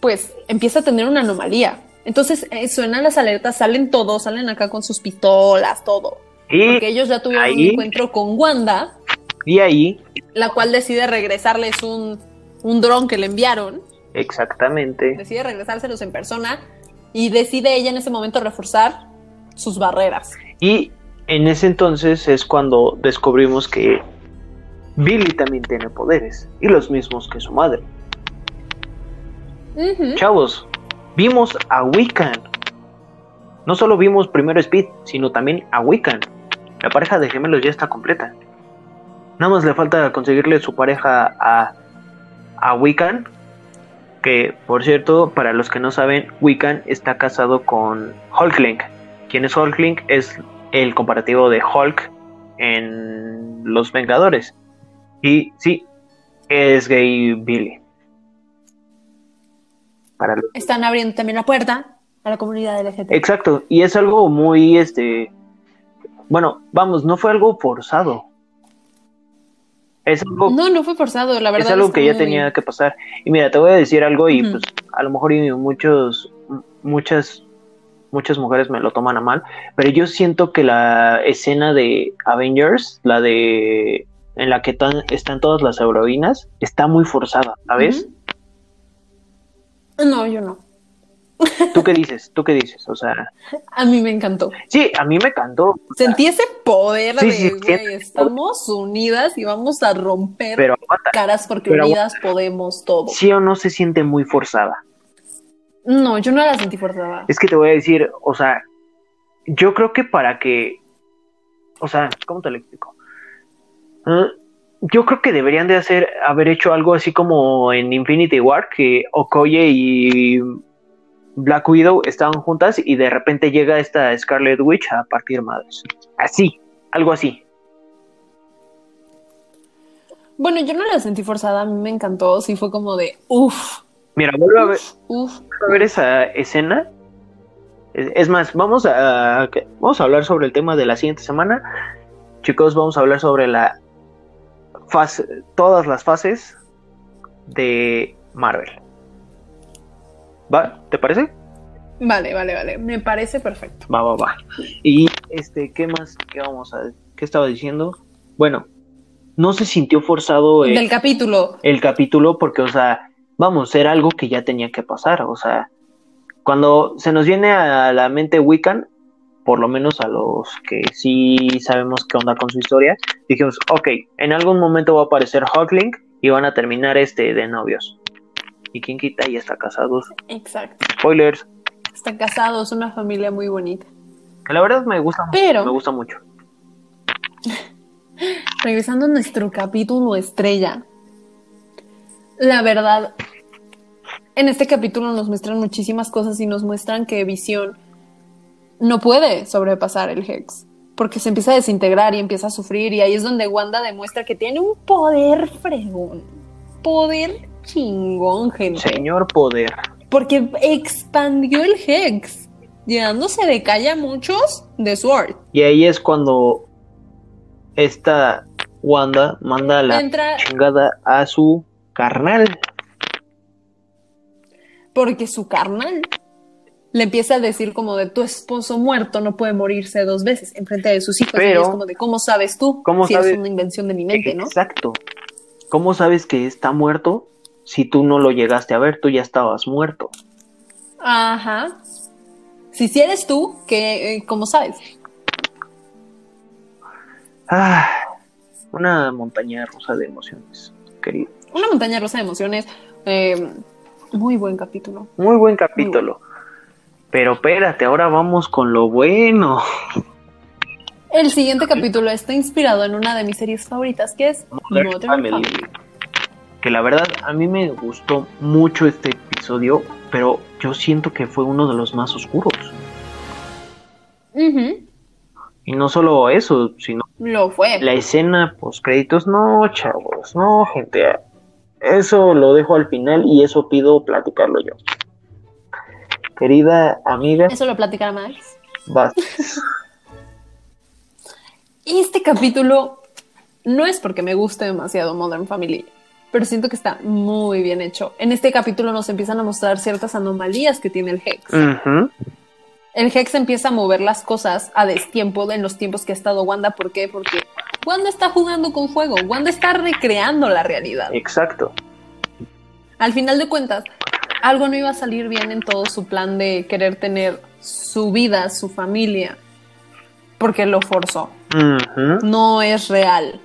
pues, empieza a tener una anomalía. Entonces eh, suenan las alertas, salen todos, salen acá con sus pistolas, todo. Porque Y, ellos ya tuvieron un encuentro con Wanda, y ahí, la cual decide regresarles un, un dron que le enviaron. exactamente. decide regresárselos en persona y decide ella en ese momento reforzar sus barreras. Y en ese entonces es cuando descubrimos que Billy también tiene poderes. Y los mismos que su madre. Chavos, vimos a Wiccan. No solo vimos primero Speed, sino también a Wiccan. La pareja de gemelos ya está completa. Nada más le falta conseguirle su pareja a, a Wiccan. Que, por cierto, para los que no saben, Wiccan está casado con Hulkling. Quien es Hulkling es el comparativo de Hulk en Los Vengadores. Y sí, es gay Billy. Para Están abriendo también la puerta a la comunidad LGBT. Exacto, y es algo muy, este, bueno, vamos, no fue algo forzado. Es algo, No, no fue forzado, la verdad. es algo que ya tenía que pasar. Y mira, te voy a decir algo y pues a lo mejor muchos, muchas, muchas mujeres me lo toman a mal, pero yo siento que la escena de Avengers, la de en la que están todas las heroínas, está muy forzada, ¿sabes? No, yo no. *laughs* ¿Tú qué dices? ¿Tú qué dices? O sea, A mí me encantó. sí, a mí me cantó. o sea, Sentí ese poder Sí, de, sí, güey, siento- estamos unidas y vamos a romper pero aguanta. caras porque pero unidas podemos todo. sí o no se siente muy forzada. No, yo no la sentí forzada. Es que te voy a decir, o sea, yo creo que para que, o sea, ¿cómo te lo explico? Ah, yo creo que deberían de hacer, haber hecho algo así como en Infinity War, que Okoye y Black Widow estaban juntas y de repente llega esta Scarlet Witch a partir madres. Así, algo así. Bueno, yo no la sentí forzada, a mí me encantó, sí fue como de, uff, Mira, vuelve a ver, uff. a ver esa escena. Es más, vamos a, vamos a hablar sobre el tema de la siguiente semana. Chicos, vamos a hablar sobre la fase, todas las fases de Marvel. ¿Va? ¿Te parece? Vale, vale, vale, me parece perfecto. Va, va, va. Y este, ¿qué más? ¿Qué vamos a qué estaba diciendo? Bueno, no se sintió forzado el, Del capítulo. el capítulo porque, o sea, vamos, era algo que ya tenía que pasar, o sea, cuando se nos viene a la mente Wiccan, por lo menos a los que sí sabemos qué onda con su historia, dijimos, ok, en algún momento va a aparecer Hawkling y van a terminar este de novios. Y quien quita ya está casados. Exacto. Spoilers. Están casados, una familia muy bonita. La verdad me gusta mucho. Pero- Me gusta mucho. *laughs* Regresando a nuestro capítulo estrella. La verdad, en este capítulo nos muestran muchísimas cosas y nos muestran que Visión no puede sobrepasar el Hex. porque se empieza a desintegrar y empieza a sufrir y ahí es donde Wanda demuestra que tiene un poder fregón, poder chingón, gente. Señor poder. Porque expandió el Hex, llenándose de calle a muchos de Sword. Y ahí es cuando esta Wanda manda la Entra- chingada a su carnal. Porque su carnal le empieza a decir como de tu esposo muerto no puede morirse dos veces en frente de sus hijos. Pero- y es como de ¿cómo sabes tú? ¿Cómo si sabes? es una invención de mi mente, ¿no? Exacto. ¿Cómo sabes que está muerto si tú no lo llegaste a ver? Tú ya estabas muerto. Ajá. Si si eres tú, que eh, ¿cómo sabes? Ah, una montaña rusa de emociones, querido. Una montaña rusa de emociones. eh, muy buen capítulo. Muy buen capítulo. Pero espérate, ahora vamos con lo bueno. El siguiente capítulo está inspirado en una de mis series favoritas, que es Modern Modern Family. Family. Que la verdad a mí me gustó mucho este episodio, pero yo siento que fue uno de los más oscuros. Y no solo eso, sino Lo fue. la escena post créditos. No, chavos, no, gente. Eso lo dejo al final y eso pido platicarlo yo. Querida amiga, Eso lo platicará Max. vas. *laughs* Este capítulo no es porque me guste demasiado Modern Family, pero siento que está muy bien hecho. En este capítulo nos empiezan a mostrar ciertas anomalías que tiene el Hex. El Hex empieza a mover las cosas a destiempo en los tiempos que ha estado Wanda. ¿Por qué? Porque Wanda está jugando con fuego. Wanda está recreando la realidad. Exacto. Al final de cuentas, algo no iba a salir bien en todo su plan de querer tener su vida, su familia, porque lo forzó. No es real.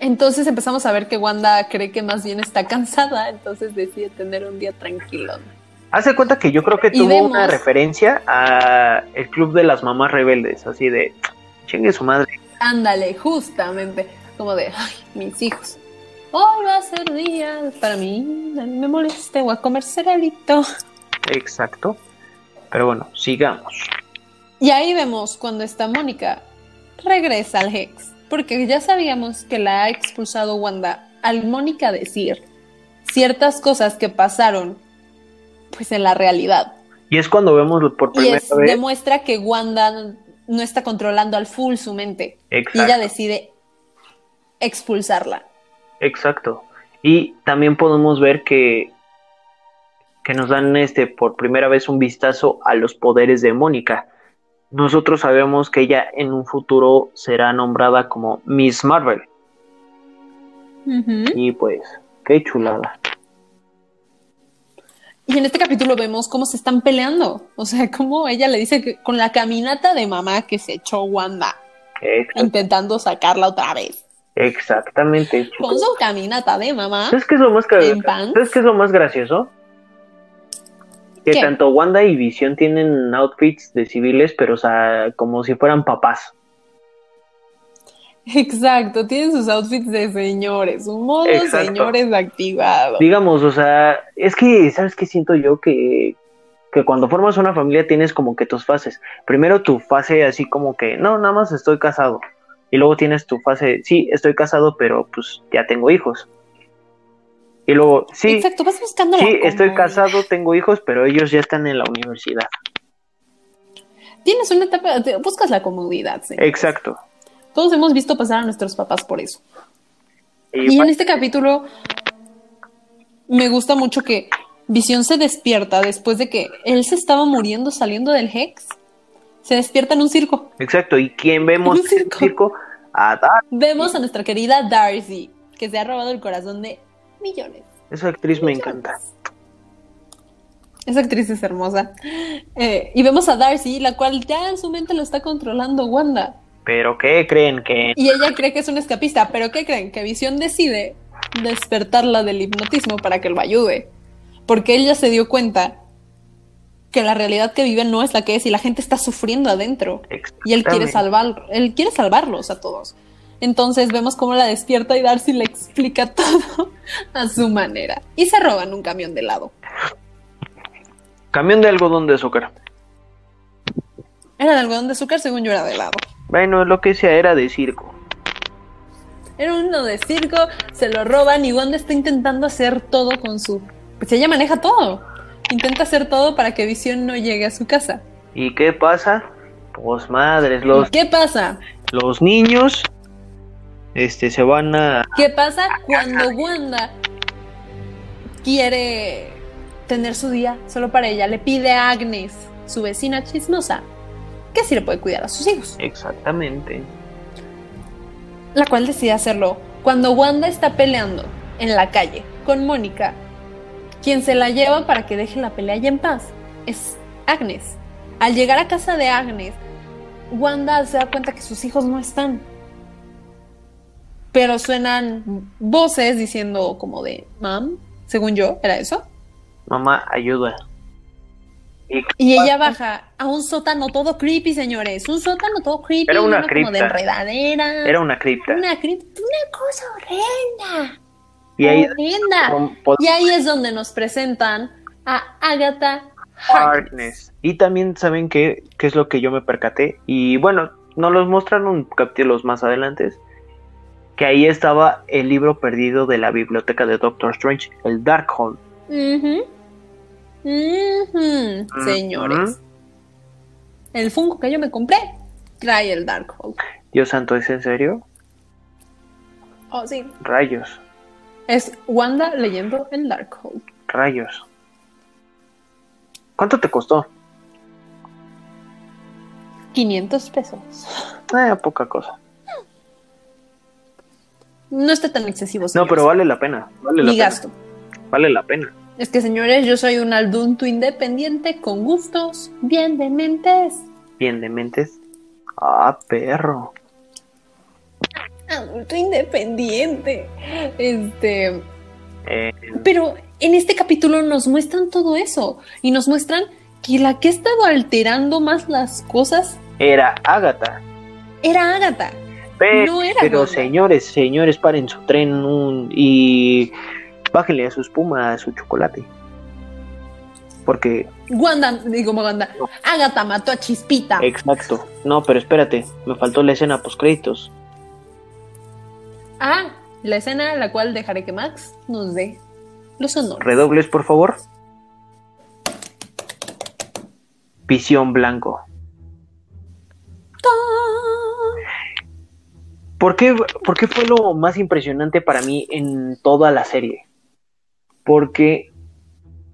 Entonces empezamos a ver que Wanda cree que más bien está cansada, entonces decide tener un día tranquilo. Hace cuenta que yo creo que Y tuvo vemos- una referencia a el club de las mamás rebeldes, así de chingue su madre. Ándale, justamente, como de, ay, mis hijos. Hoy va a ser día para mí me moleste, voy a comer cerealito. Exacto. Pero bueno, sigamos. Y ahí vemos cuando está Mónica, regresa al Hex, porque ya sabíamos que la ha expulsado Wanda al Mónica decir ciertas cosas que pasaron pues en la realidad. Y es cuando vemos por Y primera es, vez. demuestra que Wanda no está controlando al full su mente y Exacto. ella decide expulsarla. Exacto. Y también podemos ver que que nos dan este por primera vez un vistazo a los poderes de Mónica. Nosotros sabemos que ella en un futuro será nombrada como Miss Marvel. Y pues, qué chulada. Y en este capítulo vemos cómo se están peleando. O sea, cómo ella le dice que con la caminata de mamá que se echó Wanda, intentando sacarla otra vez. Exactamente. Con su caminata de mamá. ¿Sabes qué es lo más. ¿Sabes qué es lo más gracioso? Que ¿Qué? tanto Wanda y Visión tienen outfits de civiles, pero o sea, como si fueran papás. *laughs* Exacto, tienen sus outfits de señores, un modo Exacto. señores activado. Digamos, o sea, es que, ¿sabes qué siento yo? Que, que cuando formas una familia tienes como que tus fases. Primero tu fase así como que, no, nada más estoy casado. Y luego tienes tu fase, sí, estoy casado, pero pues ya tengo hijos. Y luego, sí, Exacto, vas buscando la sí, estoy casado, tengo hijos, pero ellos ya están en la universidad. Tienes una etapa, te- buscas la comodidad. Exacto. Todos hemos visto pasar a nuestros papás por eso. Y Y en este capítulo me gusta mucho que Visión se despierta después de que él se estaba muriendo saliendo del Hex. Se despierta en un circo. Exacto, ¿y quién vemos en circo. circo? A Dar. Vemos a nuestra querida Darcy, que se ha robado el corazón de millones. Esa actriz me encanta. Esa actriz es hermosa. Eh, y vemos a Darcy, la cual ya en su mente lo está controlando Wanda. Pero ¿qué creen que Y ella cree que es una escapista, pero ¿qué creen? Que Visión decide despertarla del hipnotismo para que lo ayude. Porque ella se dio cuenta que la realidad que vive no es la que es y la gente está sufriendo adentro. Y él quiere salvar, él quiere salvarlos a todos. Entonces vemos cómo la despierta y Darcy le explica *laughs* todo a su manera. Y se roban un camión de helado. Camión de algodón de azúcar. Era de algodón de azúcar, según yo era de helado. Bueno, lo que sea, era de circo. Era uno de circo, se lo roban y Wanda está intentando hacer todo con su... Pues ella maneja todo. Intenta hacer todo para que Visión no llegue a su casa. ¿Y qué pasa? Pues madres, los, ¿Qué pasa? los niños este, se van a... ¿Qué pasa cuando Wanda quiere tener su día solo para ella? Le pide a Agnes, su vecina chismosa, que sí le puede cuidar a sus hijos. Exactamente. La cual decide hacerlo cuando Wanda está peleando en la calle con Mónica. Quien se la lleva para que deje la pelea ya en paz es Agnes. Al llegar a casa de Agnes, Wanda se da cuenta que sus hijos no están. Pero suenan voces diciendo como de, mam, según yo, ¿era eso? Mamá, ayuda. ¿Y Y ella baja a un sótano todo creepy, señores. Un sótano todo creepy. Era una lleno como de cripta. enredadera. Era una cripta. una cripta. Una cosa horrenda. Y ahí... Horrenda. Y ahí es donde nos presentan a Agatha Harkness. Y también saben qué, qué es lo que yo me percaté. Y bueno, nos los mostraron capítulos más adelante. Que ahí estaba el libro perdido de la biblioteca de Doctor Strange, el Darkhold. Ujú. Ujú, Señores. El Funko que yo me compré trae el Darkhold. Dios santo, ¿es en serio? Oh, sí. Rayos, Es Wanda leyendo el Darkhold. rayos. ¿Cuánto te costó? 500 pesos. Eh, poca cosa. No está tan excesivo. No, pero vale la pena. Vale la Mi pena. gasto. Vale la pena. Es que, señores, yo soy un adulto independiente con gustos bien dementes. Bien de mentes. Ah, perro. Adulto independiente. Este. Eh, Pero en este capítulo nos muestran todo eso. Y nos muestran que la que ha estado alterando más las cosas era Agatha. era Agatha. Pero, No era pero Wanda. señores, señores, paren su tren un- y bájenle a su espuma, a su chocolate. Porque, Wanda, digo Wanda. No. Agatha mató a Chispita. exacto. No, pero espérate, me faltó la escena post créditos. Ah, la escena en la cual dejaré que Max nos dé los honores. Redobles, por favor. Visión blanco. ¿Por qué, por qué fue lo más impresionante para mí en toda la serie? Porque,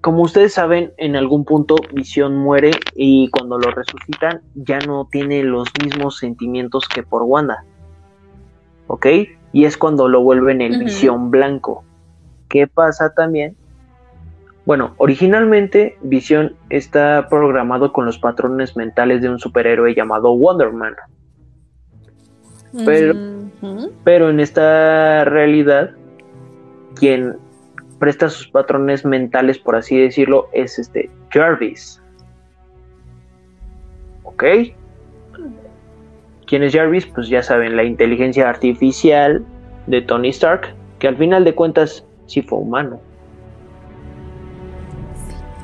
como ustedes saben, en algún punto Visión muere y cuando lo resucitan ya no tiene los mismos sentimientos que por Wanda. ¿Ok? Y es cuando lo vuelven el. Visión blanco. ¿Qué pasa también? Bueno, originalmente Visión está programado con los patrones mentales de un superhéroe llamado Wonder Man. Pero-. Pero en esta realidad, quien presta sus patrones mentales, por así decirlo, es este Jarvis. ¿Ok? ¿Quién es Jarvis? Pues ya saben, la inteligencia artificial de Tony Stark, que al final de cuentas sí fue humano.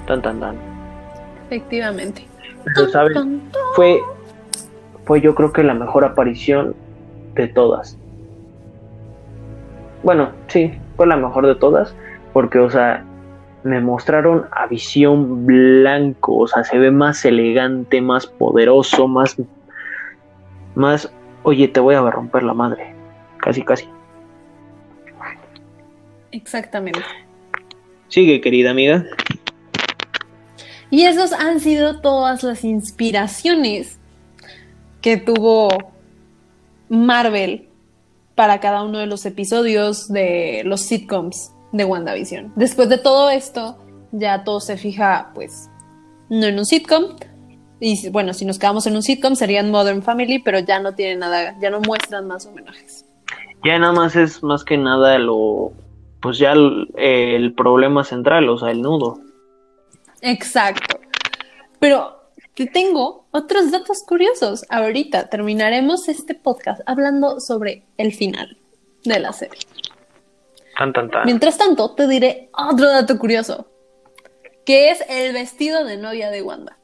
Tan tan tan. Efectivamente. Pero, ¿saben? Fue, fue yo creo que la mejor aparición de todas. Bueno, sí, fue la mejor de todas, porque, o sea, me mostraron a visión blanco, o sea, se ve más elegante, más poderoso, más, más, oye, te voy a romper la madre, casi, casi. Exactamente. Sigue, querida amiga. Y esos han sido todas las inspiraciones que tuvo Marvel para cada uno de los episodios de los sitcoms de WandaVision. Después de todo esto, ya todo se fija, pues, no en un sitcom. Y bueno, si nos quedamos en un sitcom serían Modern Family, pero ya no tienen nada, ya no muestran más homenajes. Ya nada más es más que nada lo, pues ya el, el problema central, o sea, el nudo. Exacto. Pero te tengo otros datos curiosos. Ahorita terminaremos este podcast hablando sobre el final de la serie. Tan, tan, tan. Mientras tanto, te diré otro dato curioso, que es el vestido de novia de Wanda.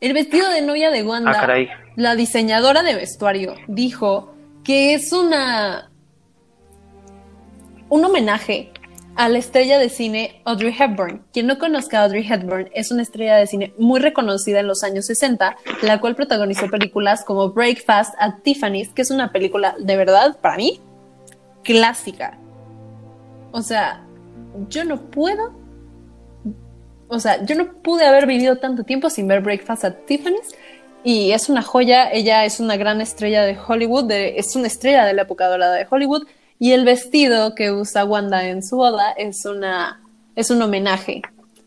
El vestido de novia de Ah, Wanda, caray. la diseñadora de vestuario, dijo que es una un homenaje a la estrella de cine Audrey Hepburn. Quien no conozca Audrey Hepburn es una estrella de cine muy reconocida en los años 60, la cual protagonizó películas como Breakfast at Tiffany's, que es una película de verdad, para mí, clásica. O sea, yo no puedo. O sea, yo no pude haber vivido tanto tiempo sin ver Breakfast at Tiffany's. Y es una joya, ella es una gran estrella de Hollywood, de- es una estrella de la época dorada de Hollywood. Y el vestido que usa Wanda en su boda es una es un homenaje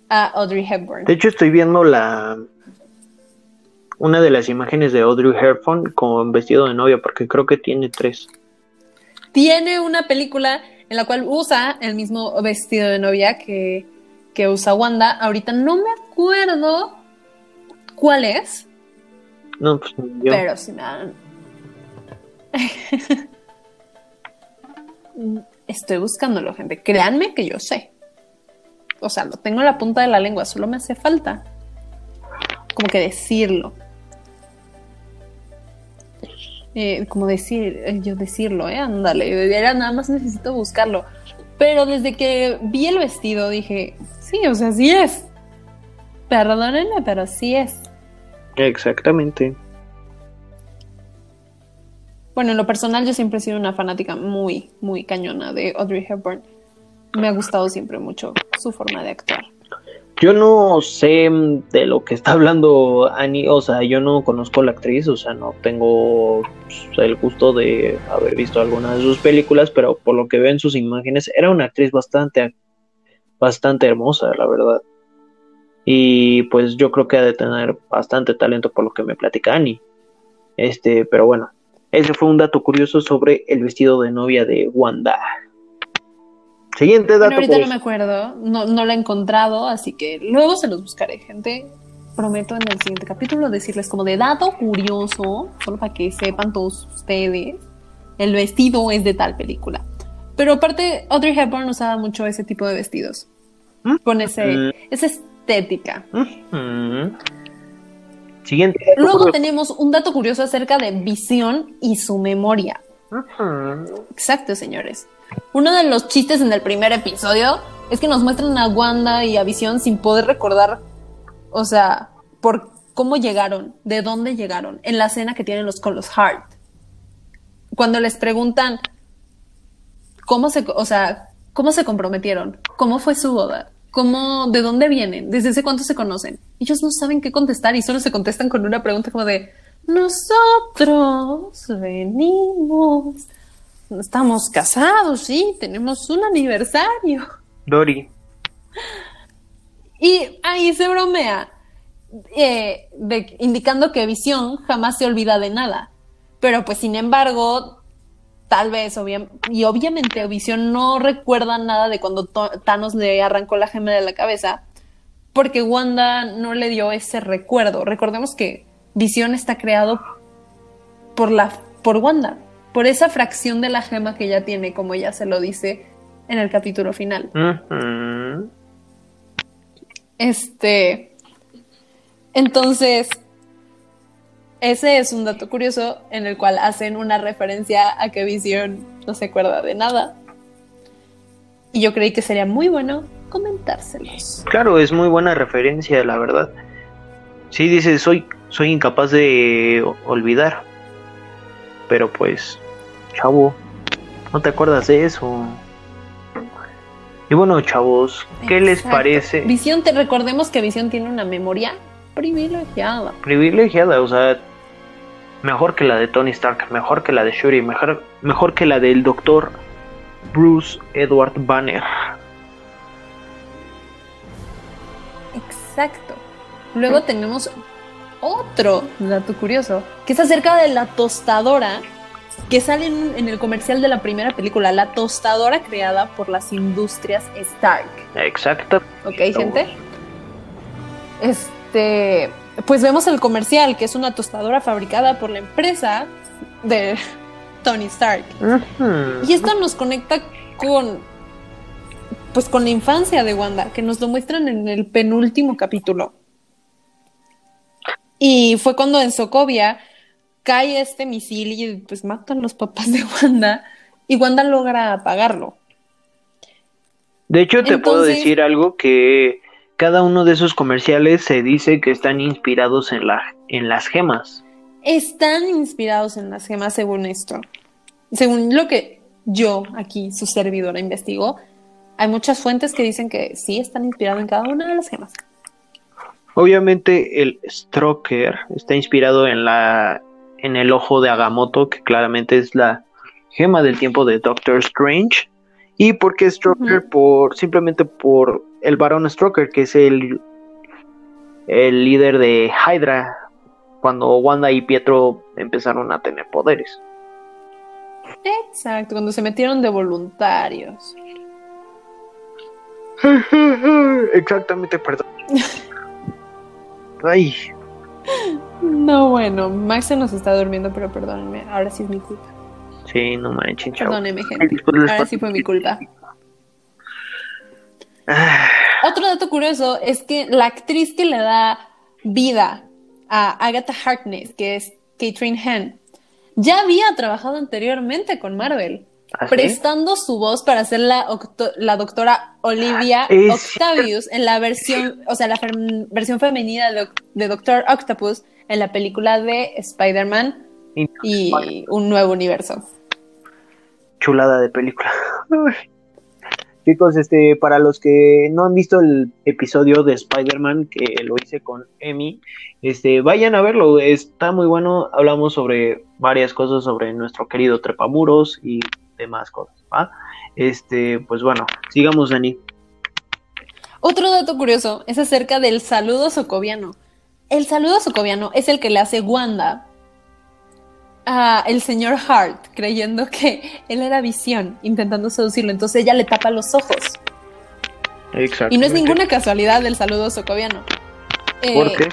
a Audrey Hepburn. De hecho, estoy viendo la una de las imágenes de Audrey Hepburn con vestido de novia, porque creo que tiene tres. Tiene una película en la cual usa el mismo vestido de novia que, que usa Wanda. Ahorita no me acuerdo cuál es, No, pues yo. pero si me dan... *laughs* Estoy buscándolo, gente. Créanme que yo sé. O sea, lo tengo en la punta de la lengua, solo me hace falta como que decirlo. Eh, como decir, eh, yo decirlo, eh, ándale, era nada más necesito buscarlo. Pero desde que vi el vestido dije, sí, o sea, sí es. Perdónenme, pero sí es. Exactamente. Bueno, en lo personal yo siempre he sido una fanática muy, muy cañona de Audrey Hepburn. Me ha gustado siempre mucho su forma de actuar. Yo no sé de lo que está hablando Annie, o sea, yo no conozco a la actriz, o sea, no tengo pues, el gusto de haber visto alguna de sus películas, pero por lo que veo en sus imágenes, era una actriz bastante, bastante hermosa, la verdad. Y pues yo creo que ha de tener bastante talento por lo que me platica Annie. Este, pero bueno, ese fue un dato curioso sobre el vestido de novia de Wanda. Siguiente dato. Bueno, ahorita no curioso. me acuerdo, no, no lo he encontrado, así que luego se los buscaré, gente. Prometo en el siguiente capítulo decirles como de dato curioso, solo para que sepan todos ustedes, el vestido es de tal película. Pero aparte, Audrey Hepburn usaba mucho ese tipo de vestidos, ¿Mm? con ese, Mm. esa estética. Ujú. Siguiente dato Luego curioso. tenemos un dato curioso acerca de Visión y su memoria. Exacto, señores. Uno de los chistes en el primer episodio es que nos muestran a Wanda y a Visión sin poder recordar, o sea, por cómo llegaron, de dónde llegaron, en la cena que tienen los con los Hart. Cuando les preguntan cómo se, o sea, cómo se comprometieron, cómo fue su boda, cómo, de dónde vienen, desde hace cuánto se conocen. Ellos no saben qué contestar y solo se contestan con una pregunta como de nosotros venimos Estamos casados, sí, tenemos un aniversario. Dori. Y ahí se bromea, eh, de- indicando que Visión jamás se olvida de nada. Pero pues sin embargo, tal vez, obvia- y obviamente Visión no recuerda nada de cuando Thanos le arrancó la gema de la cabeza, porque Wanda no le dio ese recuerdo. Recordemos que Visión está creado por, la, por Wanda, por esa fracción de la gema que ella tiene, como ella se lo dice en el capítulo final. Este. Entonces, ese es un dato curioso en el cual hacen una referencia a que Visión no se acuerda de nada. Y yo creí que sería muy bueno comentárselos. Claro, es muy buena referencia, la verdad. Sí, dice, soy, soy incapaz de olvidar. Pero pues, chavo, no te acuerdas de eso. Y bueno, chavos, ¿qué les parece? Visión, te recordemos que Visión tiene una memoria privilegiada. Privilegiada, o sea, mejor que la de Tony Stark, mejor que la de Shuri, mejor, mejor que la del doctor Bruce Edward Banner. Exacto. Luego tenemos otro dato curioso, que es acerca de la tostadora que sale en, en el comercial de la primera película, la tostadora creada por las industrias Stark. Exacto. ¿Ok, gente? Este, pues vemos el comercial, que es una tostadora fabricada por la empresa de *laughs* Tony Stark. Y esto nos conecta con, pues con la infancia de Wanda, que nos lo muestran en el penúltimo capítulo. Y fue cuando en Sokovia cae este misil y pues matan los papás de Wanda y Wanda logra apagarlo. De hecho, te puedo decir algo que cada uno de esos comerciales se dice que están inspirados en, la, en las gemas. Están inspirados en las gemas según esto. Según lo que yo aquí, su servidora, investigó, hay muchas fuentes que dicen que sí están inspirados en cada una de las gemas. Obviamente el Stroker está inspirado en la en el ojo de Agamotto, que claramente es la gema del tiempo de Doctor Strange. Y porque Stroker, por simplemente por el varón Stroker, que es el, el líder de Hydra, cuando Wanda y Pietro empezaron a tener poderes. Exacto, cuando se metieron de voluntarios. *laughs* Exactamente, perdón. Ay. No, bueno, Max se nos está durmiendo, pero perdónenme, ahora sí es mi culpa. Sí, no manches, Perdónenme, gente. Ahora sí fue mi culpa. Ah. Otro dato curioso es que la actriz que le da vida a Agatha Harkness, que es Catherine Hahn, ya había trabajado anteriormente con Marvel, ¿Ah, prestando su voz para ser la, la doctora Olivia Octavius en la versión, o sea, la versión femenina de, de, Doctor Octopus en la película de Spider-Man y un nuevo universo. Chulada de película. *laughs* Chicos, este, para los que no han visto el episodio de Spider-Man que lo hice con Emi, este, vayan a verlo, está muy bueno. Hablamos sobre varias cosas sobre nuestro querido Trepamuros y demás cosas, ¿va? Este, pues bueno, sigamos, Dani. Otro dato curioso es acerca del saludo socoviano. El saludo socoviano es el que le hace Wanda a el señor Hart, creyendo que él era visión, intentando seducirlo. Entonces ella le tapa los ojos. Exacto. Y no es ninguna casualidad del saludo socoviano. ¿Por eh, qué?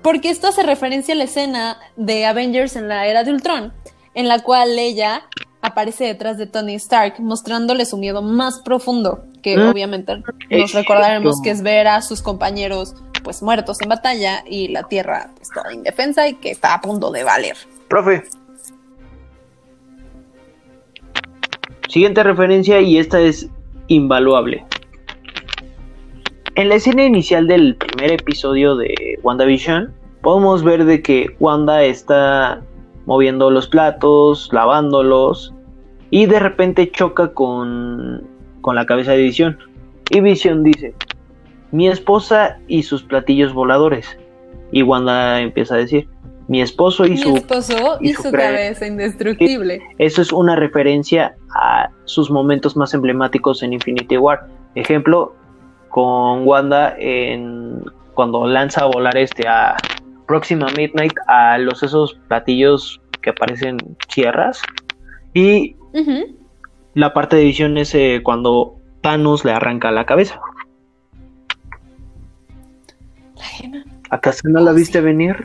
Porque esto hace referencia a la escena de Avengers en la era de Ultron, en la cual ella aparece detrás de Tony Stark, mostrándole su miedo más profundo, que mm. obviamente nos recordaremos que es ver a sus compañeros pues muertos en batalla y la Tierra pues indefensa y que está a punto de valer. Profe. Siguiente referencia y esta es invaluable. En la escena inicial del primer episodio de WandaVision, podemos ver de que Wanda está moviendo los platos, lavándolos y de repente choca con, con la cabeza de Visión. Y Visión dice, mi esposa y sus platillos voladores. Y Wanda empieza a decir, mi esposo y su, esposo y, su, cabeza indestructible. Eso es una referencia a sus momentos más emblemáticos en Infinity War. Ejemplo, con Wanda en cuando lanza a volar este a Próxima Midnight a los esos platillos que parecen sierras. Y la parte de edición es eh, cuando Thanos le arranca la cabeza. ¿Acaso no la viste venir?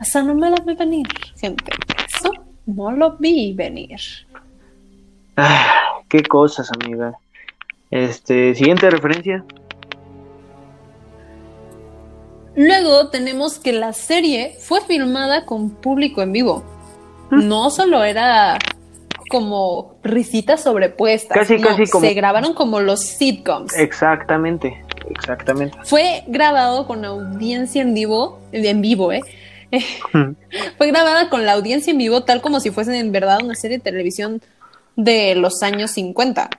Esa no me la vi venir, gente. Eso no lo vi venir. Ah, qué cosas, amiga. Este, siguiente referencia. Luego tenemos que la serie fue filmada con público en vivo. Mm. No solo era como risitas sobrepuestas. Casi, casi como. Se grabaron como los sitcoms. Exactamente. Exactamente. Fue grabado con audiencia en vivo, en vivo, ¿eh? *laughs* Fue grabada con la audiencia en vivo, tal como si fuese en verdad una serie de televisión de los años 50.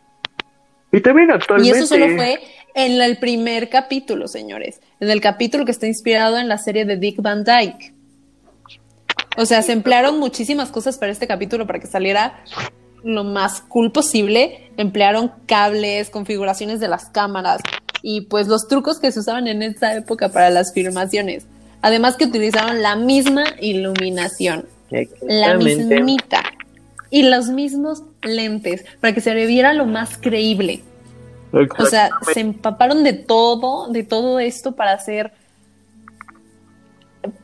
Y también actualmente. Y eso solo fue en el primer capítulo, señores. En el capítulo que está inspirado en la serie de Dick Van Dyke. O sea, se emplearon muchísimas cosas para este capítulo para que saliera lo más cool posible. Emplearon cables, configuraciones de las cámaras, y pues los trucos que se usaban en esa época para las filmaciones. Además que utilizaban la misma iluminación, la mismita y los mismos lentes para que se viera lo más creíble. O sea, se empaparon de todo, de todo esto para hacer,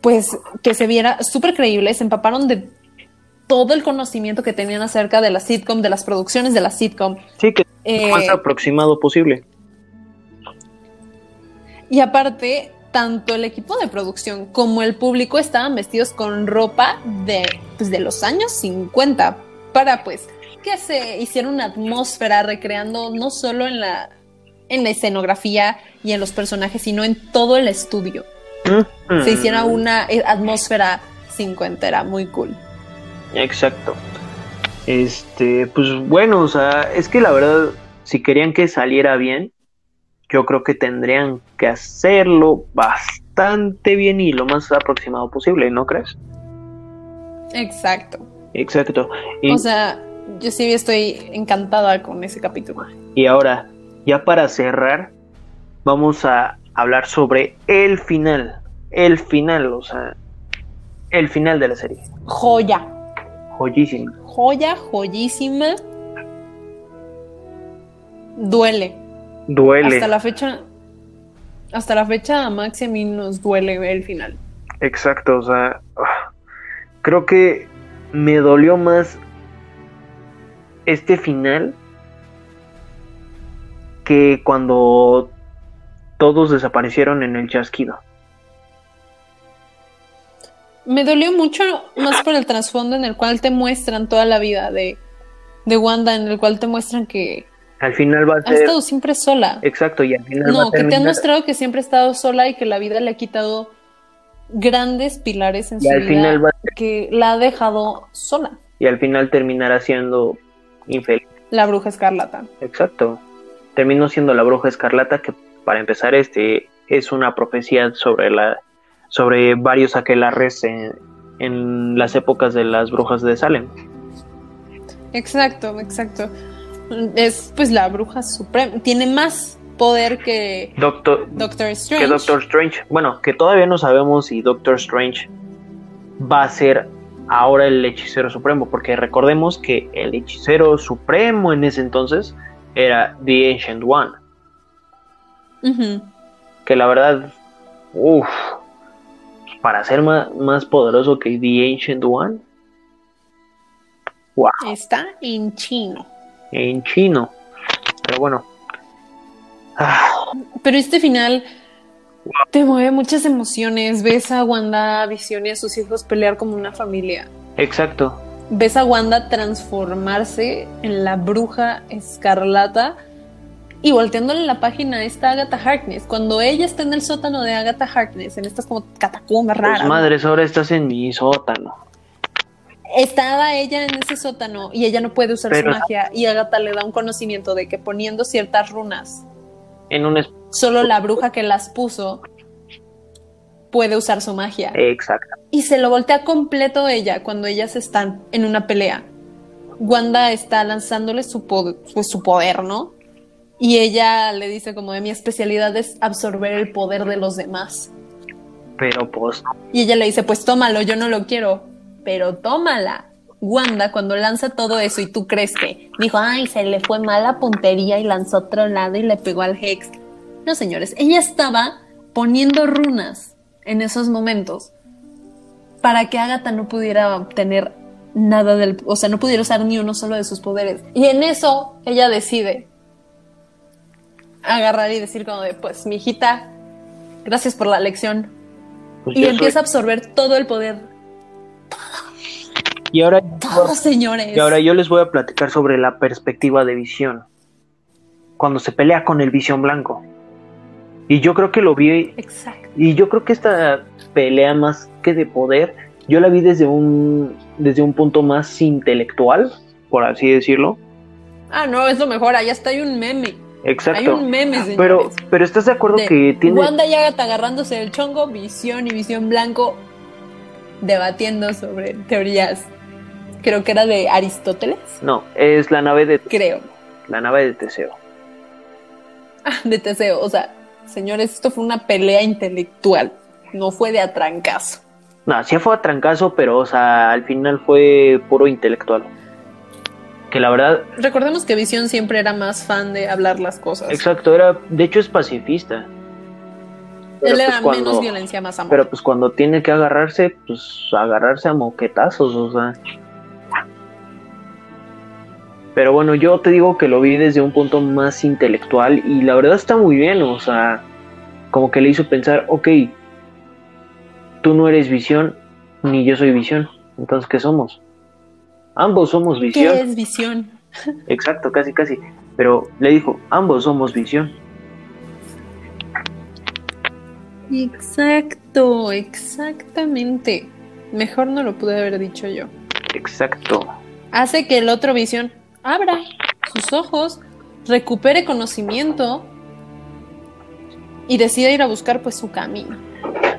pues, que se viera súper creíble. Se empaparon de todo el conocimiento que tenían acerca de la sitcom, de las producciones de la sitcom. Sí, que lo más eh, aproximado posible. Y aparte, tanto el equipo de producción como el público estaban vestidos con ropa de, pues, de los años 50 para pues que se hiciera una atmósfera recreando no solo en la, en la escenografía y en los personajes, sino en todo el estudio. Se hiciera una eh, atmósfera cincuentera, muy cool. Exacto. Este, pues bueno, o sea, es que la verdad, si querían que saliera bien, yo creo que tendrían que hacerlo bastante bien y lo más aproximado posible, ¿no crees? Exacto. Exacto. o sea, yo sí estoy encantada con ese capítulo. Y ahora, ya para cerrar, vamos a hablar sobre el final. El final, o sea, el final de la serie. Joya. Joyísima. Joya, joyísima. Duele. Duele. Hasta la fecha, hasta la fecha a Max y a mí nos duele el final. Exacto, o sea, creo que me dolió más este final que cuando todos desaparecieron en el chasquido. Me dolió mucho más por el trasfondo en el cual te muestran toda la vida de, de Wanda, en el cual te muestran que al final va a ser... Ha estado siempre sola. Exacto, y al final No, que te han mostrado que siempre ha estado sola y que la vida le ha quitado grandes pilares en su vida final que la ha dejado sola. Y al final terminará siendo infeliz. La bruja escarlata. Exacto. Terminó siendo la bruja escarlata que para empezar este es una profecía sobre la sobre varios aquelarres en, en las épocas de las brujas de Salem. Exacto, exacto es pues la bruja suprema. Tiene más poder que Doctor, Strange. Que Doctor Strange. Bueno, que todavía no sabemos si Doctor Strange va a ser ahora el hechicero supremo, porque recordemos que el hechicero supremo en ese entonces era The Ancient One. Que la verdad, uff, para ser más, más poderoso que The Ancient One, wow. Está en chino en chino. Pero bueno. Pero este final te mueve muchas emociones. Ves a Wanda, Visión y a sus hijos pelear como una familia. Exacto. Ves a Wanda transformarse en la bruja escarlata y volteándole la página a esta Agatha Harkness. Cuando ella está en el sótano de Agatha Harkness, en estas como catacumbas raras. Pues madres, ahora estás en mi sótano estaba ella en ese sótano y ella no puede usar su magia y Agatha le da un conocimiento de que poniendo ciertas runas en un solo la bruja que las puso puede usar su magia. Exacto. Y se lo voltea completo ella cuando ellas están en una pelea. Wanda está lanzándole su, poder, pues, su poder, ¿no? Y ella le dice como de mi especialidad es absorber el poder de los demás. Pero pues... Y ella le dice, pues tómalo, yo no lo quiero pero tómala. Wanda, cuando lanza todo eso y tú crees que dijo, ay, se le fue mal la puntería y lanzó otro lado y le pegó al Hex. No, señores, ella estaba poniendo runas en esos momentos para que Agatha no pudiera obtener nada del, o sea, no pudiera usar ni uno solo de sus poderes. Y en eso ella decide agarrar y decir como de, pues, mi hijita, gracias por la lección. Pues y empieza a absorber todo el poder y ahora, señores. Y ahora yo les voy a platicar sobre la perspectiva de visión. Cuando se pelea con el visión blanco. Y yo creo que lo vi. Exacto. Y yo creo que esta pelea más que de poder, yo la vi desde un, desde un punto más intelectual, por así decirlo. Ah, no, es lo mejor, allá está hay un meme. Exacto. Hay un meme, señores. Pero, pero estás de acuerdo que tiene. Wanda y Agatha agarrándose del chongo, visión y visión blanco debatiendo sobre teorías creo que era de Aristóteles. No, es la nave de... Creo. La nave de Teseo. Ah, de Teseo, o sea, señores, esto fue una pelea intelectual, no fue de atrancazo. No, sí fue atrancazo, pero, o sea, al final fue puro intelectual. Que la verdad... Recordemos que Visión siempre era más fan de hablar las cosas. Exacto, era, de hecho es pacifista. Él era pues menos violencia, más amor. Pero pues cuando tiene que agarrarse, pues agarrarse a moquetazos, o sea. Pero bueno, yo te digo que lo vi desde un punto más intelectual y la verdad está muy bien, o sea, como que le hizo pensar, ok, tú no eres visión, ni yo soy visión, entonces ¿qué somos? Ambos somos visión. ¿Qué es visión? *laughs* Exacto, casi, casi. Pero le dijo, ambos somos visión. Exacto, exactamente. Mejor no lo pude haber dicho yo. Exacto. Hace que el otro visión abra sus ojos, recupere conocimiento y decida ir a buscar pues su camino.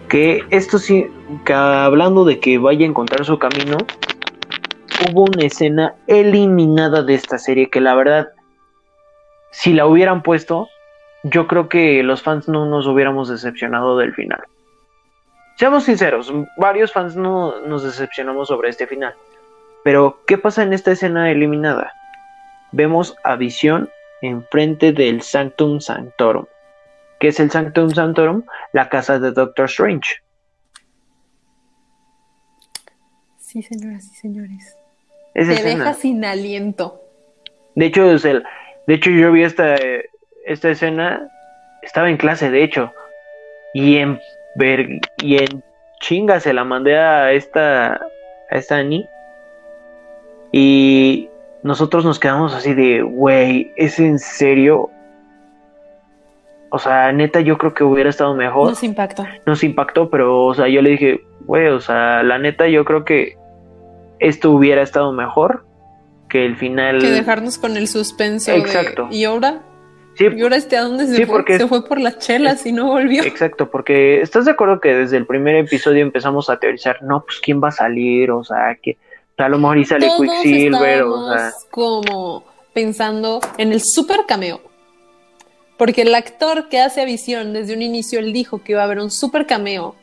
Que esto sí, que hablando de que vaya a encontrar su camino, hubo una escena eliminada de esta serie que la verdad, si la hubieran puesto, yo creo que los fans no nos hubiéramos decepcionado del final. Seamos sinceros, varios fans no nos decepcionamos sobre este final. Pero, ¿qué pasa en esta escena eliminada? Vemos a Visión enfrente del Sanctum Sanctorum. ¿Qué es el Sanctum Sanctorum? La casa de Doctor Strange. Sí, señoras y señores. Esa Te escena. deja sin aliento. De hecho, es el, de hecho yo vi esta, esta escena, estaba en clase, de hecho, y en ver, y en chinga se la mandé a esta, a esta Annie, y nosotros nos quedamos así de, güey, ¿es en serio? O sea, neta, yo creo que hubiera estado mejor. Nos impactó. Nos impactó, pero, o sea, yo le dije, güey, o sea, la neta, yo creo que esto hubiera estado mejor que el final. Que dejarnos con el suspenso. de, Exacto. ¿Y ahora? Sí, ¿Y ahora este a dónde se Sí, fue? porque- Se fue por las chelas y no volvió. Exacto, porque estás de acuerdo que desde el primer episodio empezamos a teorizar, no, pues quién va a salir, o sea, que a lo mejor y sale Todos Quicksilver, o sea, estábamos como pensando en el super cameo. Porque el actor que hace a Visión desde un inicio, él dijo que iba a haber un super cameo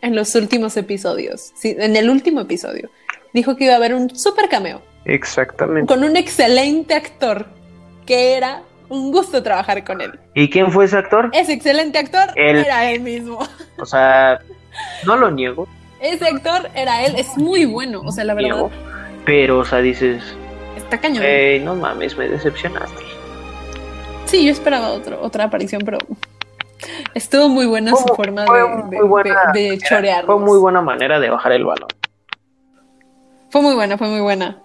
en los últimos episodios. Sí, en el último episodio. Dijo que iba a haber un super cameo exactamente. con un excelente actor que era un gusto trabajar con él. ¿Y quién fue ese actor? Ese excelente actor Él. era él mismo. O sea, no lo niego, Ese actor era él. Es muy bueno. O sea, la verdad, pero, o sea, dices, está cañón. hey, no mames, me decepcionaste. Sí, yo esperaba otro, otra aparición, pero estuvo muy buena su forma de, muy de- buena de- de chorearnos. Fue muy buena manera de bajar el balón. Fue muy buena, fue muy buena.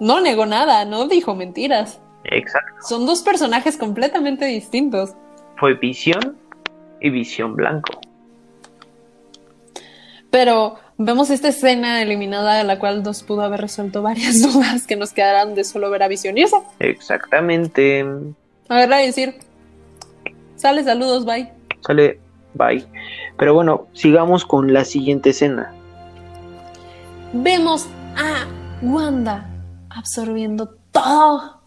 No negó nada, no dijo mentiras. Exacto. Son dos personajes completamente distintos. Fue Visión y Visión Blanco. Pero vemos esta escena eliminada de la cual nos pudo haber resuelto varias *laughs* dudas que nos quedaran de solo ver a Visión y eso. Exactamente. Agarrar y decir, sale, saludos, bye. Sale, bye. Pero bueno, sigamos con la siguiente escena. Vemos a Wanda absorbiendo todo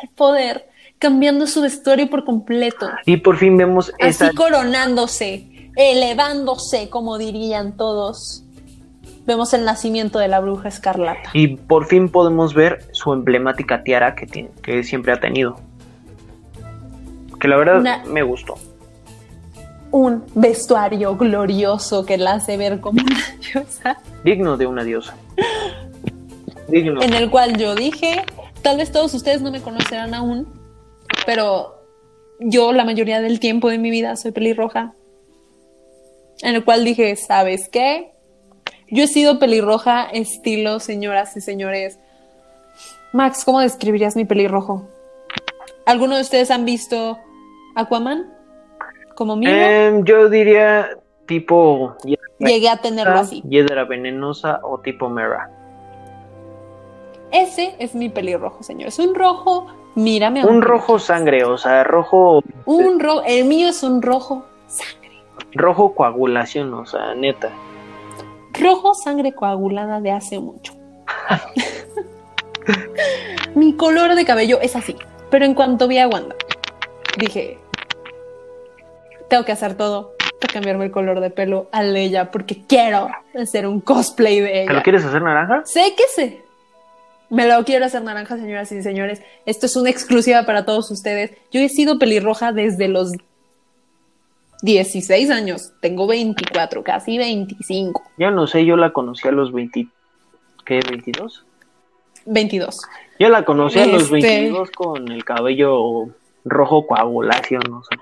el poder, cambiando su vestuario por completo. Y por fin vemos esa Así coronándose, elevándose, como dirían todos. Vemos el nacimiento de la bruja escarlata. y por fin podemos ver su emblemática tiara que tiene, que siempre ha tenido. Que la verdad Una- me gustó. Un vestuario glorioso que la hace ver como una diosa. Digno de una diosa. Digno. En el cual yo dije, tal vez todos ustedes no me conocerán aún, pero yo la mayoría del tiempo de mi vida soy pelirroja. En el cual dije, ¿sabes qué? Yo he sido pelirroja estilo, señoras y señores. Max, ¿cómo describirías mi pelirrojo? ¿Alguno de ustedes han visto Aquaman? ¿Como mío? Em, yo diría tipo Llegué a tenerlo así. Hiedra venenosa o tipo Mera. Ese es mi pelirrojo, señores. Un rojo, mírame. Un rojo sangre, o sea, rojo Un rojo, el mío es un rojo sangre. Rojo coagulación, o sea, neta. Rojo sangre coagulada de hace mucho. *laughs* Mi color de cabello es así, pero en cuanto vi a Wanda, dije, tengo que hacer todo para cambiarme el color de pelo a ella porque quiero hacer un cosplay de ¿Te lo ella. quieres hacer naranja? Sé que sé. Me lo quiero hacer naranja, señoras y señores. Esto es una exclusiva para todos ustedes. Yo he sido pelirroja desde los 16 años. Tengo 24, casi 25. Ya no sé, yo la conocí a los 20. ¿Qué? ¿22? 22. Yo la conocí a los Este- 22 con el cabello rojo coagulación, no sé.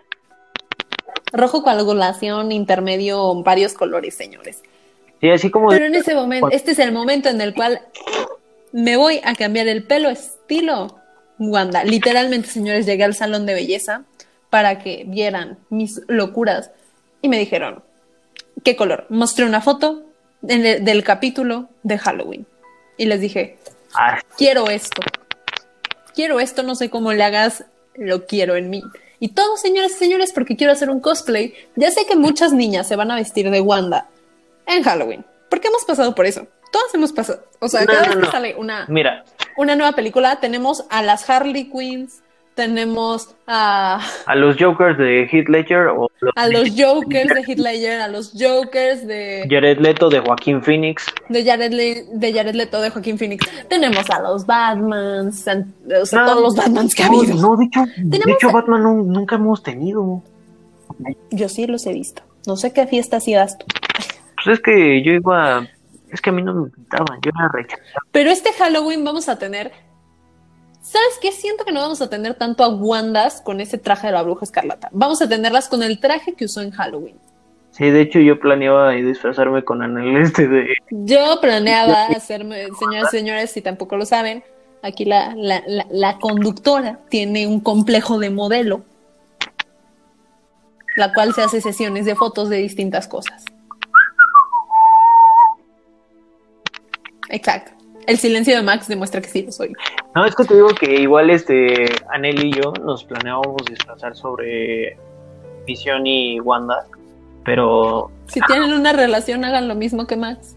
Rojo coagulación, intermedio, varios colores, señores. Sí, así como... Pero en ese momento, este es el momento en el cual me voy a cambiar el pelo estilo Wanda. Literalmente, señores, llegué al salón de belleza para que vieran mis locuras y me dijeron, ¿qué color? Mostré una foto del capítulo de Halloween y les dije, Ah, quiero esto. Quiero esto, no sé cómo le hagas, lo quiero en mí. Y todo, señores y señores, porque quiero hacer un cosplay. Ya sé que muchas niñas se van a vestir de Wanda en Halloween, porque hemos pasado por eso. Todas hemos pasado. O sea, No, cada no, vez no. que sale una, Mira, una nueva película, tenemos a las Harley Quinns, tenemos a, a los Jokers de Heath Ledger o los a los Jokers de Heath Ledger, a los Jokers de, Jared Leto de Joaquín Phoenix. de, Jared, Le- de Jared Leto, de Joaquín Phoenix. Tenemos a los Batmans, an- o sea, No, todos los Batmans que ha habido. no, de hecho, de hecho a- Batman no- nunca hemos tenido. Yo sí los he visto. No sé qué fiestas ibas tú. Pues es que yo iba, es que a mí no me invitaban, yo era rechazado. Pero este Halloween vamos a tener. ¿Sabes qué? Siento que no vamos a tener tanto a Wandas con ese traje de la bruja escarlata. Vamos a tenerlas con el traje que usó en Halloween. Sí, de hecho yo planeaba disfrazarme con Anel este de... Yo planeaba hacerme, señoras y señores, si tampoco lo saben, aquí la, la, la, la conductora tiene un complejo de modelo, la cual se hace sesiones de fotos de distintas cosas. Exacto. El silencio de Max demuestra que sí lo soy. No, es que te digo que igual este Anel y yo nos planeábamos disfrazar sobre Visión y Wanda, pero Si tienen una relación, hagan lo mismo que Max.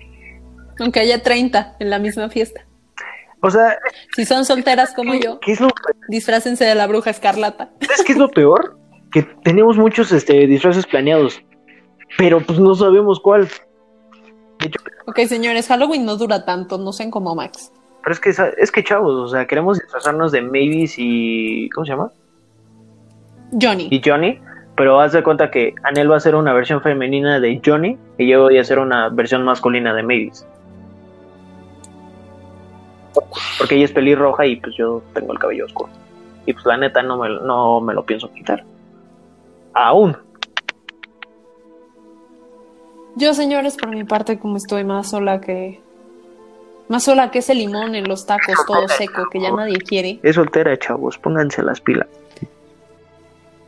Aunque haya 30 en la misma fiesta. o sea, Si son solteras como yo, ¿qué es lo, disfrácense de la bruja escarlata. ¿sabes qué es lo peor? Que tenemos muchos este disfraces planeados, pero pues no sabemos cuál. Hecho, Ok, señores, Halloween no dura tanto, no sean como Max. pero es que es que chavos, o sea, queremos disfrazarnos de Mavis y ¿cómo se llama? Johnny. y Johnny, pero haz de cuenta que Anel va a ser una versión femenina de Johnny y yo voy a hacer una versión masculina de Mavis. Porque ella es pelirroja y pues yo tengo el cabello oscuro. Y pues la neta no me, no me lo pienso quitar. Aún. Yo, señores, por mi parte, como estoy más sola que. Más sola que ese limón en los tacos, todo seco, que ya nadie quiere. Es soltera, chavos, pónganse las pilas.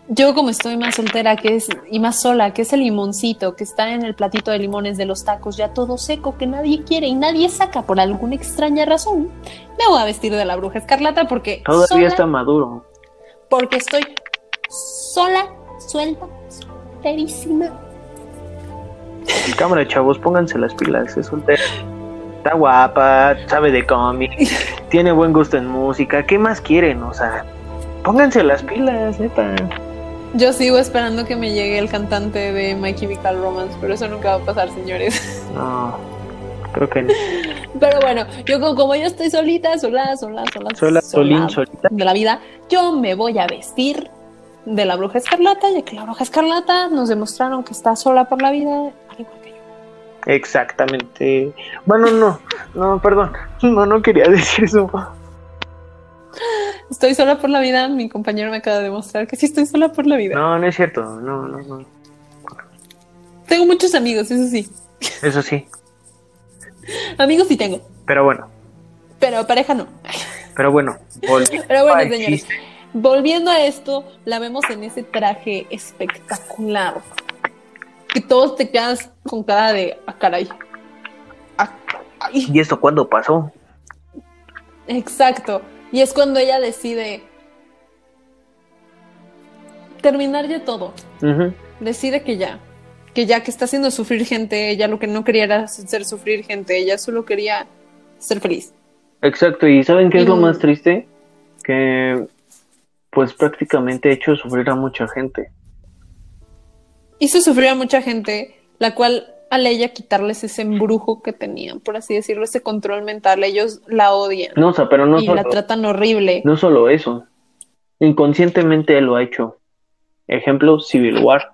Yo, como estoy más soltera que es, y más sola que ese limoncito que está en el platito de limones de los tacos, ya todo seco, que nadie quiere y nadie saca por alguna extraña razón, me voy a vestir de la bruja escarlata porque. Todavía sola, está maduro. Porque estoy sola, suelta, solterísima. Cámara, chavos, pónganse las pilas. Es soltera. Está guapa, sabe de cómic, *laughs* tiene buen gusto en música. ¿Qué más quieren? O sea, pónganse las pilas, neta. Yo sigo esperando que me llegue el cantante de My Chemical Romance, pero eso nunca va a pasar, señores. No, creo que no. *laughs* Pero bueno, yo como, como yo estoy solita, sola, sola, sola, Sola, solín, solita. de la vida, yo me voy a vestir de la bruja escarlata, ya que la bruja escarlata nos demostraron que está sola por la vida, Exactamente. Bueno, no, no, perdón. No, no quería *laughs* decir eso. Estoy sola por la vida, mi compañero me acaba de demostrar que sí estoy sola por la vida. No, no es cierto. No, no, no. Tengo muchos amigos, eso sí. Eso sí. Amigos sí tengo, Pero bueno, pero pareja no. pero bueno. *laughs* Pero bueno, señores, volviendo a esto, la vemos en ese traje espectacular. Que todos te quedas con cara de, ah, caray. Ah, ay". ¿Y esto cuándo pasó? Exacto. Y es cuando ella decide terminar ya todo. Decide que ya. Que ya que está haciendo sufrir gente, ella lo que no quería era hacer sufrir gente, ella solo quería ser feliz. Exacto. ¿Y saben qué es lo más triste? Que pues prácticamente ha hecho sufrir a mucha gente. Hizo sufrir a mucha gente, la cual al ella quitarles ese embrujo que tenían, por así decirlo, ese control mental, ellos la odian No, o sea, pero no y solo, la tratan horrible. no solo eso. Inconscientemente él lo ha hecho. Ejemplo, Civil War.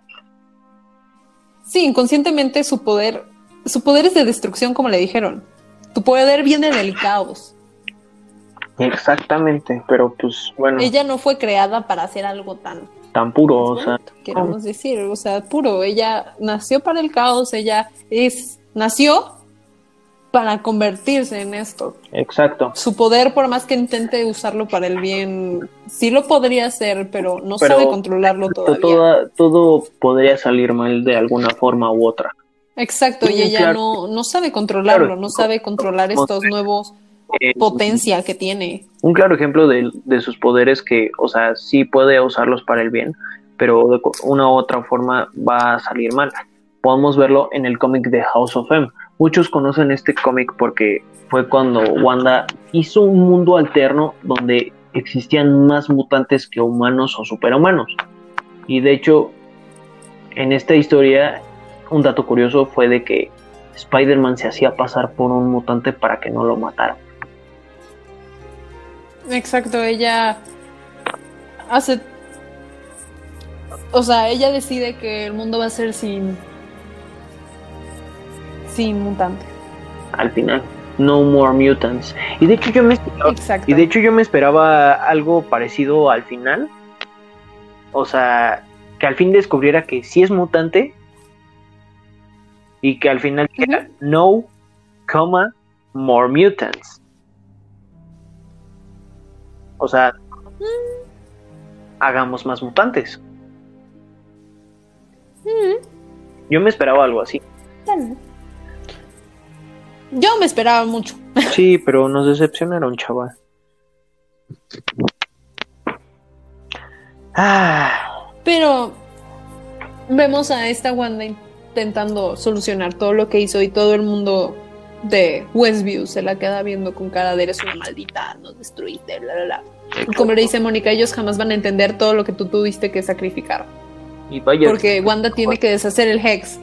Sí, inconscientemente su poder, su poder es de destrucción, como le dijeron. Tu poder viene del caos. Exactamente, pero pues bueno. Ella no fue creada para hacer algo tan tan puro, o sea, queremos decir, o sea, puro. Ella nació para el caos, ella es, nació para convertirse en esto. exacto. Su poder, por más que intente usarlo para el bien, sí lo podría hacer, pero no Pero sabe controlarlo todavía. Toda- todo podría salir mal de alguna forma u otra. Exacto, y ella claro. no, no sabe controlarlo, Claro. no sabe controlar estos nuevos Eh, potencia que tiene. un claro ejemplo de, de sus poderes que, o sea, sí puede usarlos para el bien, pero de una u otra forma va a salir mal. Podemos verlo en el cómic de House of M. Muchos conocen este cómic porque fue cuando Wanda hizo un mundo alterno donde existían más mutantes que humanos o superhumanos. Y de hecho, en esta historia, un dato curioso fue de que Spider-Man se hacía pasar por un mutante para que no lo mataran. Exacto, ella hace... O sea, ella decide que el mundo va a ser sin... Sin mutante. al final. No more mutants. Y de hecho yo me Exacto. y de hecho yo me esperaba algo parecido al final. O sea, que al fin descubriera que sí es mutante y que al final no, coma, more mutants. O sea, hagamos más mutantes. Mm, Yo me esperaba algo así. Yo me esperaba mucho. *laughs* Sí, pero nos decepcionaron, chaval. Ah, Pero vemos a esta Wanda intentando solucionar todo lo que hizo y todo el mundo de Westview se la queda viendo con cara de eres una maldita, nos destruiste, bla, bla, bla. Y Como le dice Mónica, ellos jamás van a entender todo lo que tú tuviste que sacrificar. y vaya. Porque Wanda tiene que deshacer el Hex.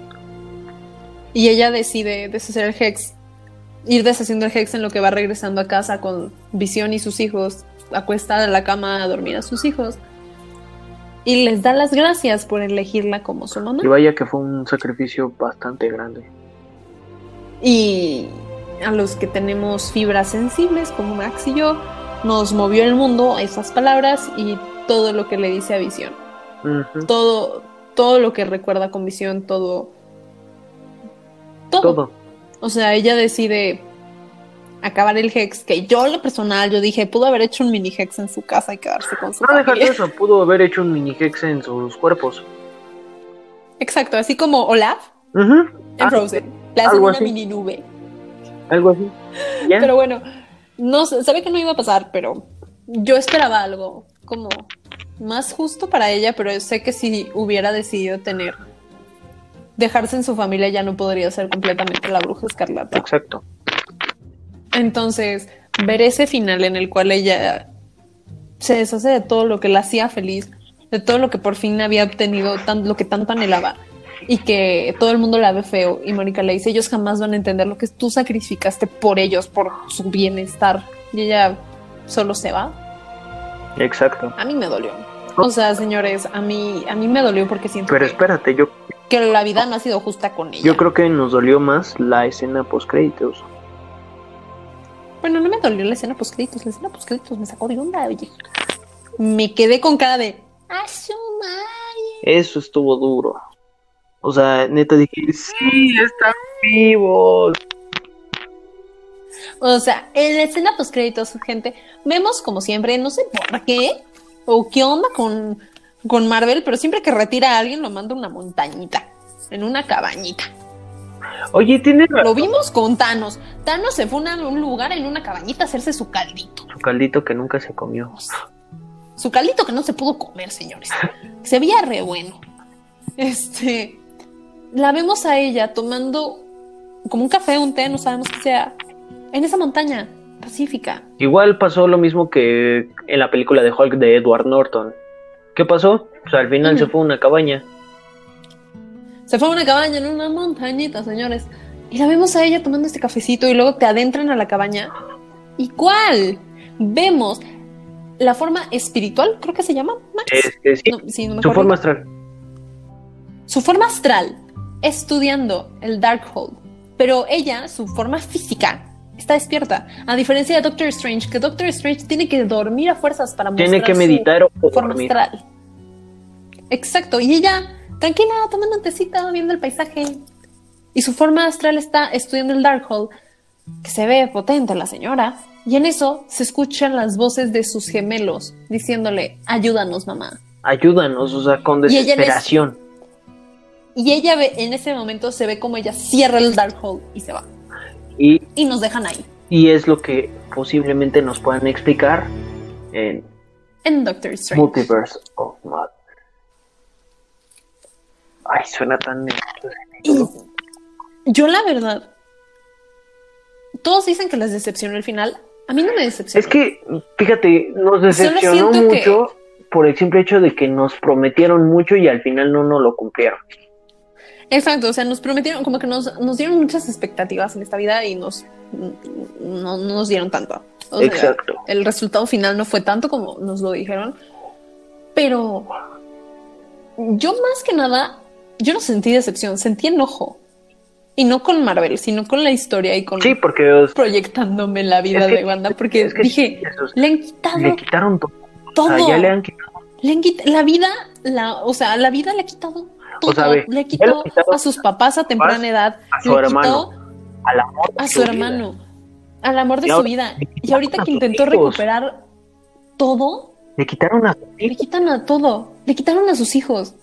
Y ella decide deshacer el Hex. Ir deshaciendo el Hex en lo que va regresando a casa con Visión y sus hijos. Acuestada en la cama a dormir a sus hijos. Y les da las gracias por elegirla como su mamá. Y vaya que fue un sacrificio bastante grande. Y a los que tenemos fibras sensibles, como Max y yo, nos movió el mundo a esas palabras y todo lo que le dice a Visión. Todo, todo lo que recuerda con Visión, todo. Todo. Todo. O sea, ella decide acabar el Hex, que yo, en lo personal, yo dije, pudo haber hecho un mini Hex en su casa y quedarse con su No dejar eso, pudo haber hecho un mini hex en sus cuerpos. Exacto, así como Olaf Ujú. en Ah, Frozen. Le hacen una así. mini nube. algo así. ¿Ya? Pero bueno, no sé, sabe que no iba a pasar, pero yo esperaba algo como más justo para ella, pero sé que si hubiera decidido tener dejarse en su familia ya no podría ser completamente la bruja escarlata. Exacto. Entonces, ver ese final en el cual ella se deshace de todo lo que la hacía feliz, de todo lo que por fin había obtenido, tan, lo que tanto anhelaba, y que todo el mundo la ve feo, y Mónica le dice, ellos jamás van a entender lo que tú sacrificaste por ellos, por su bienestar, y ella solo se va. Exacto. A mí me dolió. O sea, señores, a mí, a mí me dolió porque siento Pero que, espérate, yo, que la vida no ha sido justa con ella. yo creo que nos dolió más la escena post créditos. Bueno, no me dolió la escena post créditos, la escena post créditos me sacó de onda, oye. Me quedé con cara de. Eso estuvo duro. O sea, neta dije, sí, están vivos. O sea, en la escena post créditos, gente, vemos como siempre, no sé por qué o qué onda con, con Marvel, pero siempre que retira a alguien lo manda a una montañita, en una cabañita. Oye, tiene Lo vimos con Thanos. Thanos se fue a un lugar en una cabañita a hacerse su caldito. su caldito que nunca se comió. Su caldito que no se pudo comer, señores. Se veía re bueno. Este. La vemos a ella tomando como un café, un té, no sabemos qué sea, en esa montaña pacífica. Igual pasó lo mismo que en la película de Hulk de Edward Norton. ¿Qué pasó? Pues al final se fue a una cabaña. Se fue a una cabaña en una montañita, señores. Y la vemos a ella tomando este cafecito y luego te adentran a la cabaña. ¿Y cuál? Vemos la forma espiritual, creo que se llama, Max. Este, sí, No, sí, no me su forma astral. Su forma astral, estudiando el Darkhold. Pero ella, su forma física, está despierta. A diferencia de Doctor Strange, que Doctor Strange tiene que dormir a fuerzas para mostrar Tiene que su meditar o forma dormir. astral. Exacto. Y ella, tranquila, tomando un tecito, viendo el paisaje. Y su forma astral está estudiando el Darkhold, que se ve potente la señora. Y en eso se escuchan las voces de sus gemelos diciéndole, ayúdanos, mamá. Ayúdanos, o sea, con desesperación. Y ella ve, en ese momento se ve como ella cierra el Darkhold y se va. Y, Y nos dejan ahí, y es lo que posiblemente nos puedan explicar en en Doctor Strange. Multiverse of Mad. Ay, suena tan... Y yo la verdad, todos dicen que les decepcionó el final. A mí no me decepcionó. Es que, fíjate, nos decepcionó que- mucho por el simple hecho de que nos prometieron mucho y al final no nos lo cumplieron. Exacto, o sea, nos prometieron, como que nos, nos dieron muchas expectativas en esta vida y nos no, no nos dieron tanto. O sea, Exacto. el resultado final no fue tanto como nos lo dijeron, pero yo más que nada, yo no sentí decepción, sentí enojo. Y no con Marvel, sino con la historia y con Sí, porque proyectándome la vida Es que- de Wanda, porque es que dije, le han quitado le quitaron todo. todo. O sea, ya le han quitado. Le han quit- la vida, la, o sea, la vida le ha quitado todo. O sea, ve, le quitado a sus papás a temprana edad, a su le hermano, quitó al amor de a su hermano, al amor de su vida. Y ahorita que intentó hijos. recuperar todo, Le quitaron a sus le quitan a todo. Le quitaron a sus hijos.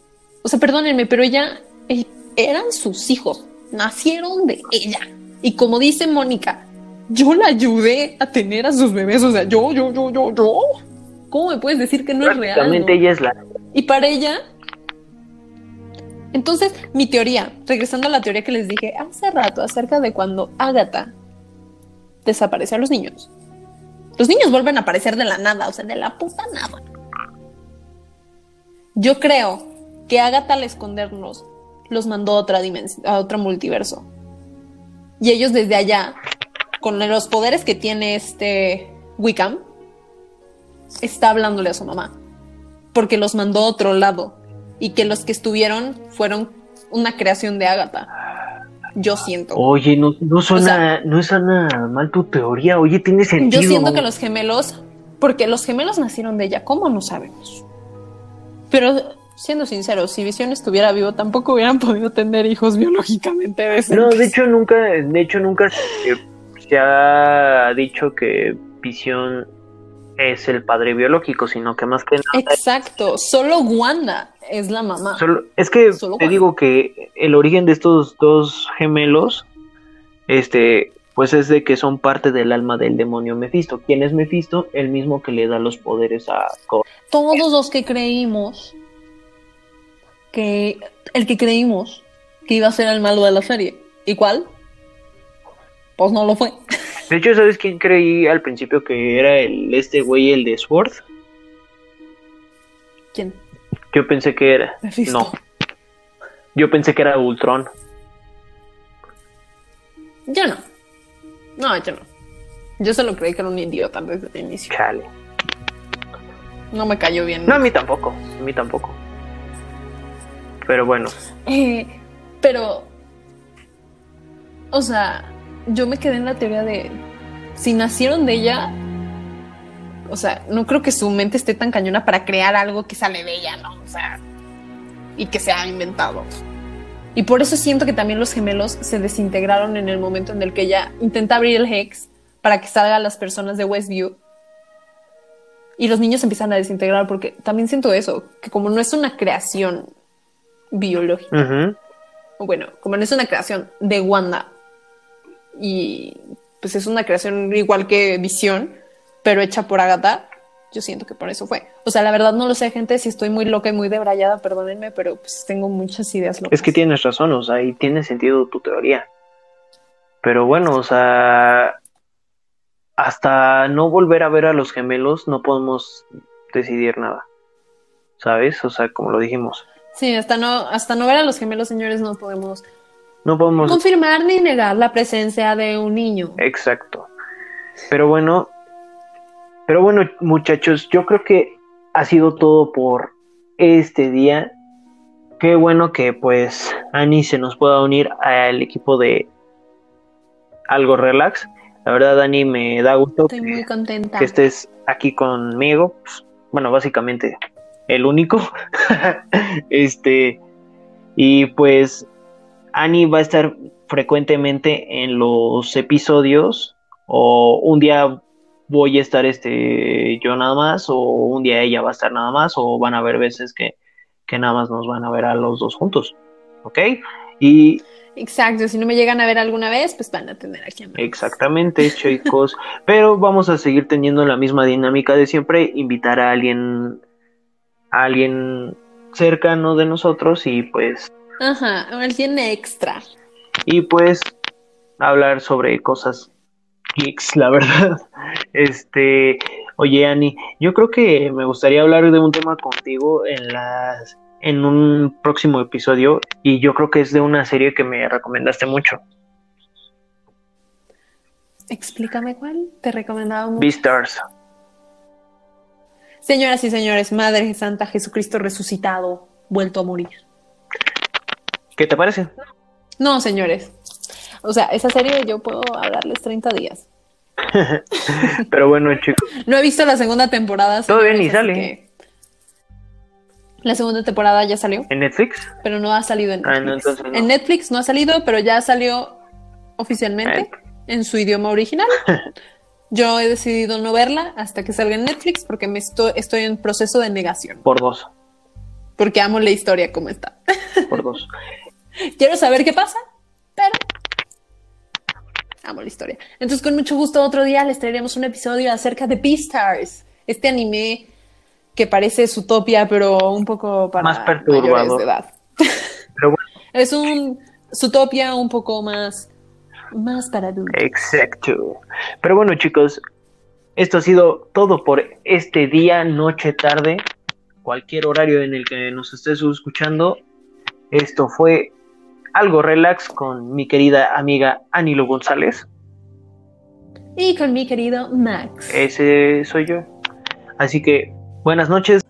O sea, perdónenme, pero ella eh, eran sus hijos. Nacieron de ella. Y como dice Mónica, yo la ayudé a tener a sus bebés. O sea, yo, yo, yo, yo, yo. ¿Cómo me puedes decir que no es real? No? ella es la... Y para ella. Entonces, mi teoría, regresando a la teoría que les dije hace rato acerca de cuando Agatha desaparece a los niños. Los niños vuelven a aparecer de la nada, o sea, de la puta nada. Yo creo que Agatha al escondernos los mandó a otra dimensión, a otro multiverso. Y ellos desde allá, con los poderes que tiene este Wiccan, está hablándole a su mamá porque los mandó a otro lado y que los que estuvieron fueron una creación de Agatha. Yo siento. Oye, no, no suena, O sea- no suena mal tu teoría. Oye, tiene sentido. Yo siento que los gemelos, porque los gemelos nacieron de ella, ¿cómo no sabemos? Pero siendo sinceros, si Visión estuviera vivo, tampoco hubieran podido tener hijos biológicamente decentes. No, de hecho nunca, de hecho nunca se, se ha dicho que Visión es el padre biológico, sino que más que nada Exacto, solo Wanda es la mamá. Solo- es que Solo te digo que el origen de estos dos gemelos, este, pues es de que son parte del alma del demonio Mephisto. ¿Quién es Mephisto? El mismo que le da los poderes a. Todos los que creímos que el que creímos que iba a ser el malo de la serie. ¿Y cuál? Pues no lo fue. *laughs* De hecho, ¿sabes quién creí al principio que era el este güey, el de Sword? ¿Quién? Yo pensé que era. Mephisto. No. Yo pensé que era Ultron. Yo no. No, yo no. Yo solo creí que era un idiota desde el inicio. Chale. No me cayó bien. No, a mí tampoco. A mí tampoco. Pero bueno. Eh, pero, o sea, yo me quedé en la teoría de si nacieron de ella, o sea, no creo que su mente esté tan cañona para crear algo que sale de ella, ¿no? O sea, y que se ha inventado. Y por eso siento que también los gemelos se desintegraron en el momento en el que ella intenta abrir el Hex para que salgan las personas de Westview. Y los niños empiezan a desintegrar porque también siento eso, que como no es una creación biológica, o bueno, como no es una creación de Wanda y pues es una creación igual que Visión, pero hecha por Agatha, yo siento que por eso fue. O sea, la verdad no lo sé, gente, si estoy muy loca y muy debrayada, perdónenme, pero pues tengo muchas ideas locas. Es que tienes razón, o sea, y tiene sentido tu teoría. Pero bueno, o sea, hasta no volver a ver a los gemelos no podemos decidir nada. ¿Sabes? O sea, como lo dijimos, Sí, hasta no, hasta no ver a los gemelos, señores, no podemos no podemos... confirmar ni negar la presencia de un niño. Exacto. Pero bueno, pero bueno, muchachos, yo creo que ha sido todo por este día. Qué bueno que pues Ani se nos pueda unir al equipo de Algo Relax. La verdad, Ani, me da gusto Estoy muy contenta. que estés aquí conmigo. Pues, bueno, básicamente el único. *laughs* este, y pues Annie va a estar frecuentemente en los episodios o un día voy a estar este yo nada más o un día ella va a estar nada más o van a haber veces que, que nada más nos van a ver a los dos juntos, ¿ok? Y Exacto, si no me llegan a ver alguna vez, pues van a tener aquí a Exactamente, chicos. *laughs* Pero vamos a seguir teniendo la misma dinámica de siempre, invitar a alguien, a alguien cercano de nosotros y pues... Ajá, alguien extra. Y pues hablar sobre cosas geeks, la *laughs* verdad. Este, oye, Ani, yo creo que me gustaría hablar de un tema contigo en las en un próximo episodio y yo creo que es de una serie que me recomendaste mucho. Explícame cuál te recomendaba mucho. Beastars. Señoras y señores, Madre Santa Jesucristo resucitado, vuelto a morir. ¿Qué te parece? No, señores. O sea, esa serie yo puedo hablarles 30 días. *laughs* Pero bueno, chicos. No he visto la segunda temporada. Todavía ni sale. La segunda temporada ya salió. ¿En Netflix? Pero no ha salido en Ah, Netflix. no, entonces no. En Netflix no ha salido, pero ya salió oficialmente Eh. en su idioma original. *laughs* Yo he decidido no verla hasta que salga en Netflix porque me estoy, estoy en proceso de negación. Por dos. Porque amo la historia como está. Por dos. *laughs* Quiero saber qué pasa, pero amo la historia. Entonces, con mucho gusto, otro día les traeremos un episodio acerca de Beastars, este anime que parece Zootopia, pero un poco para Más perturbador. de edad. Pero bueno, *laughs* Es un Zootopia un poco más, más para adultos. exacto. Pero bueno, chicos, esto ha sido todo por este día, noche, tarde, cualquier horario en el que nos estés escuchando. Esto fue algo relax con mi querida amiga Anilo González. Y con mi querido Max. Ese soy yo. Así que buenas noches.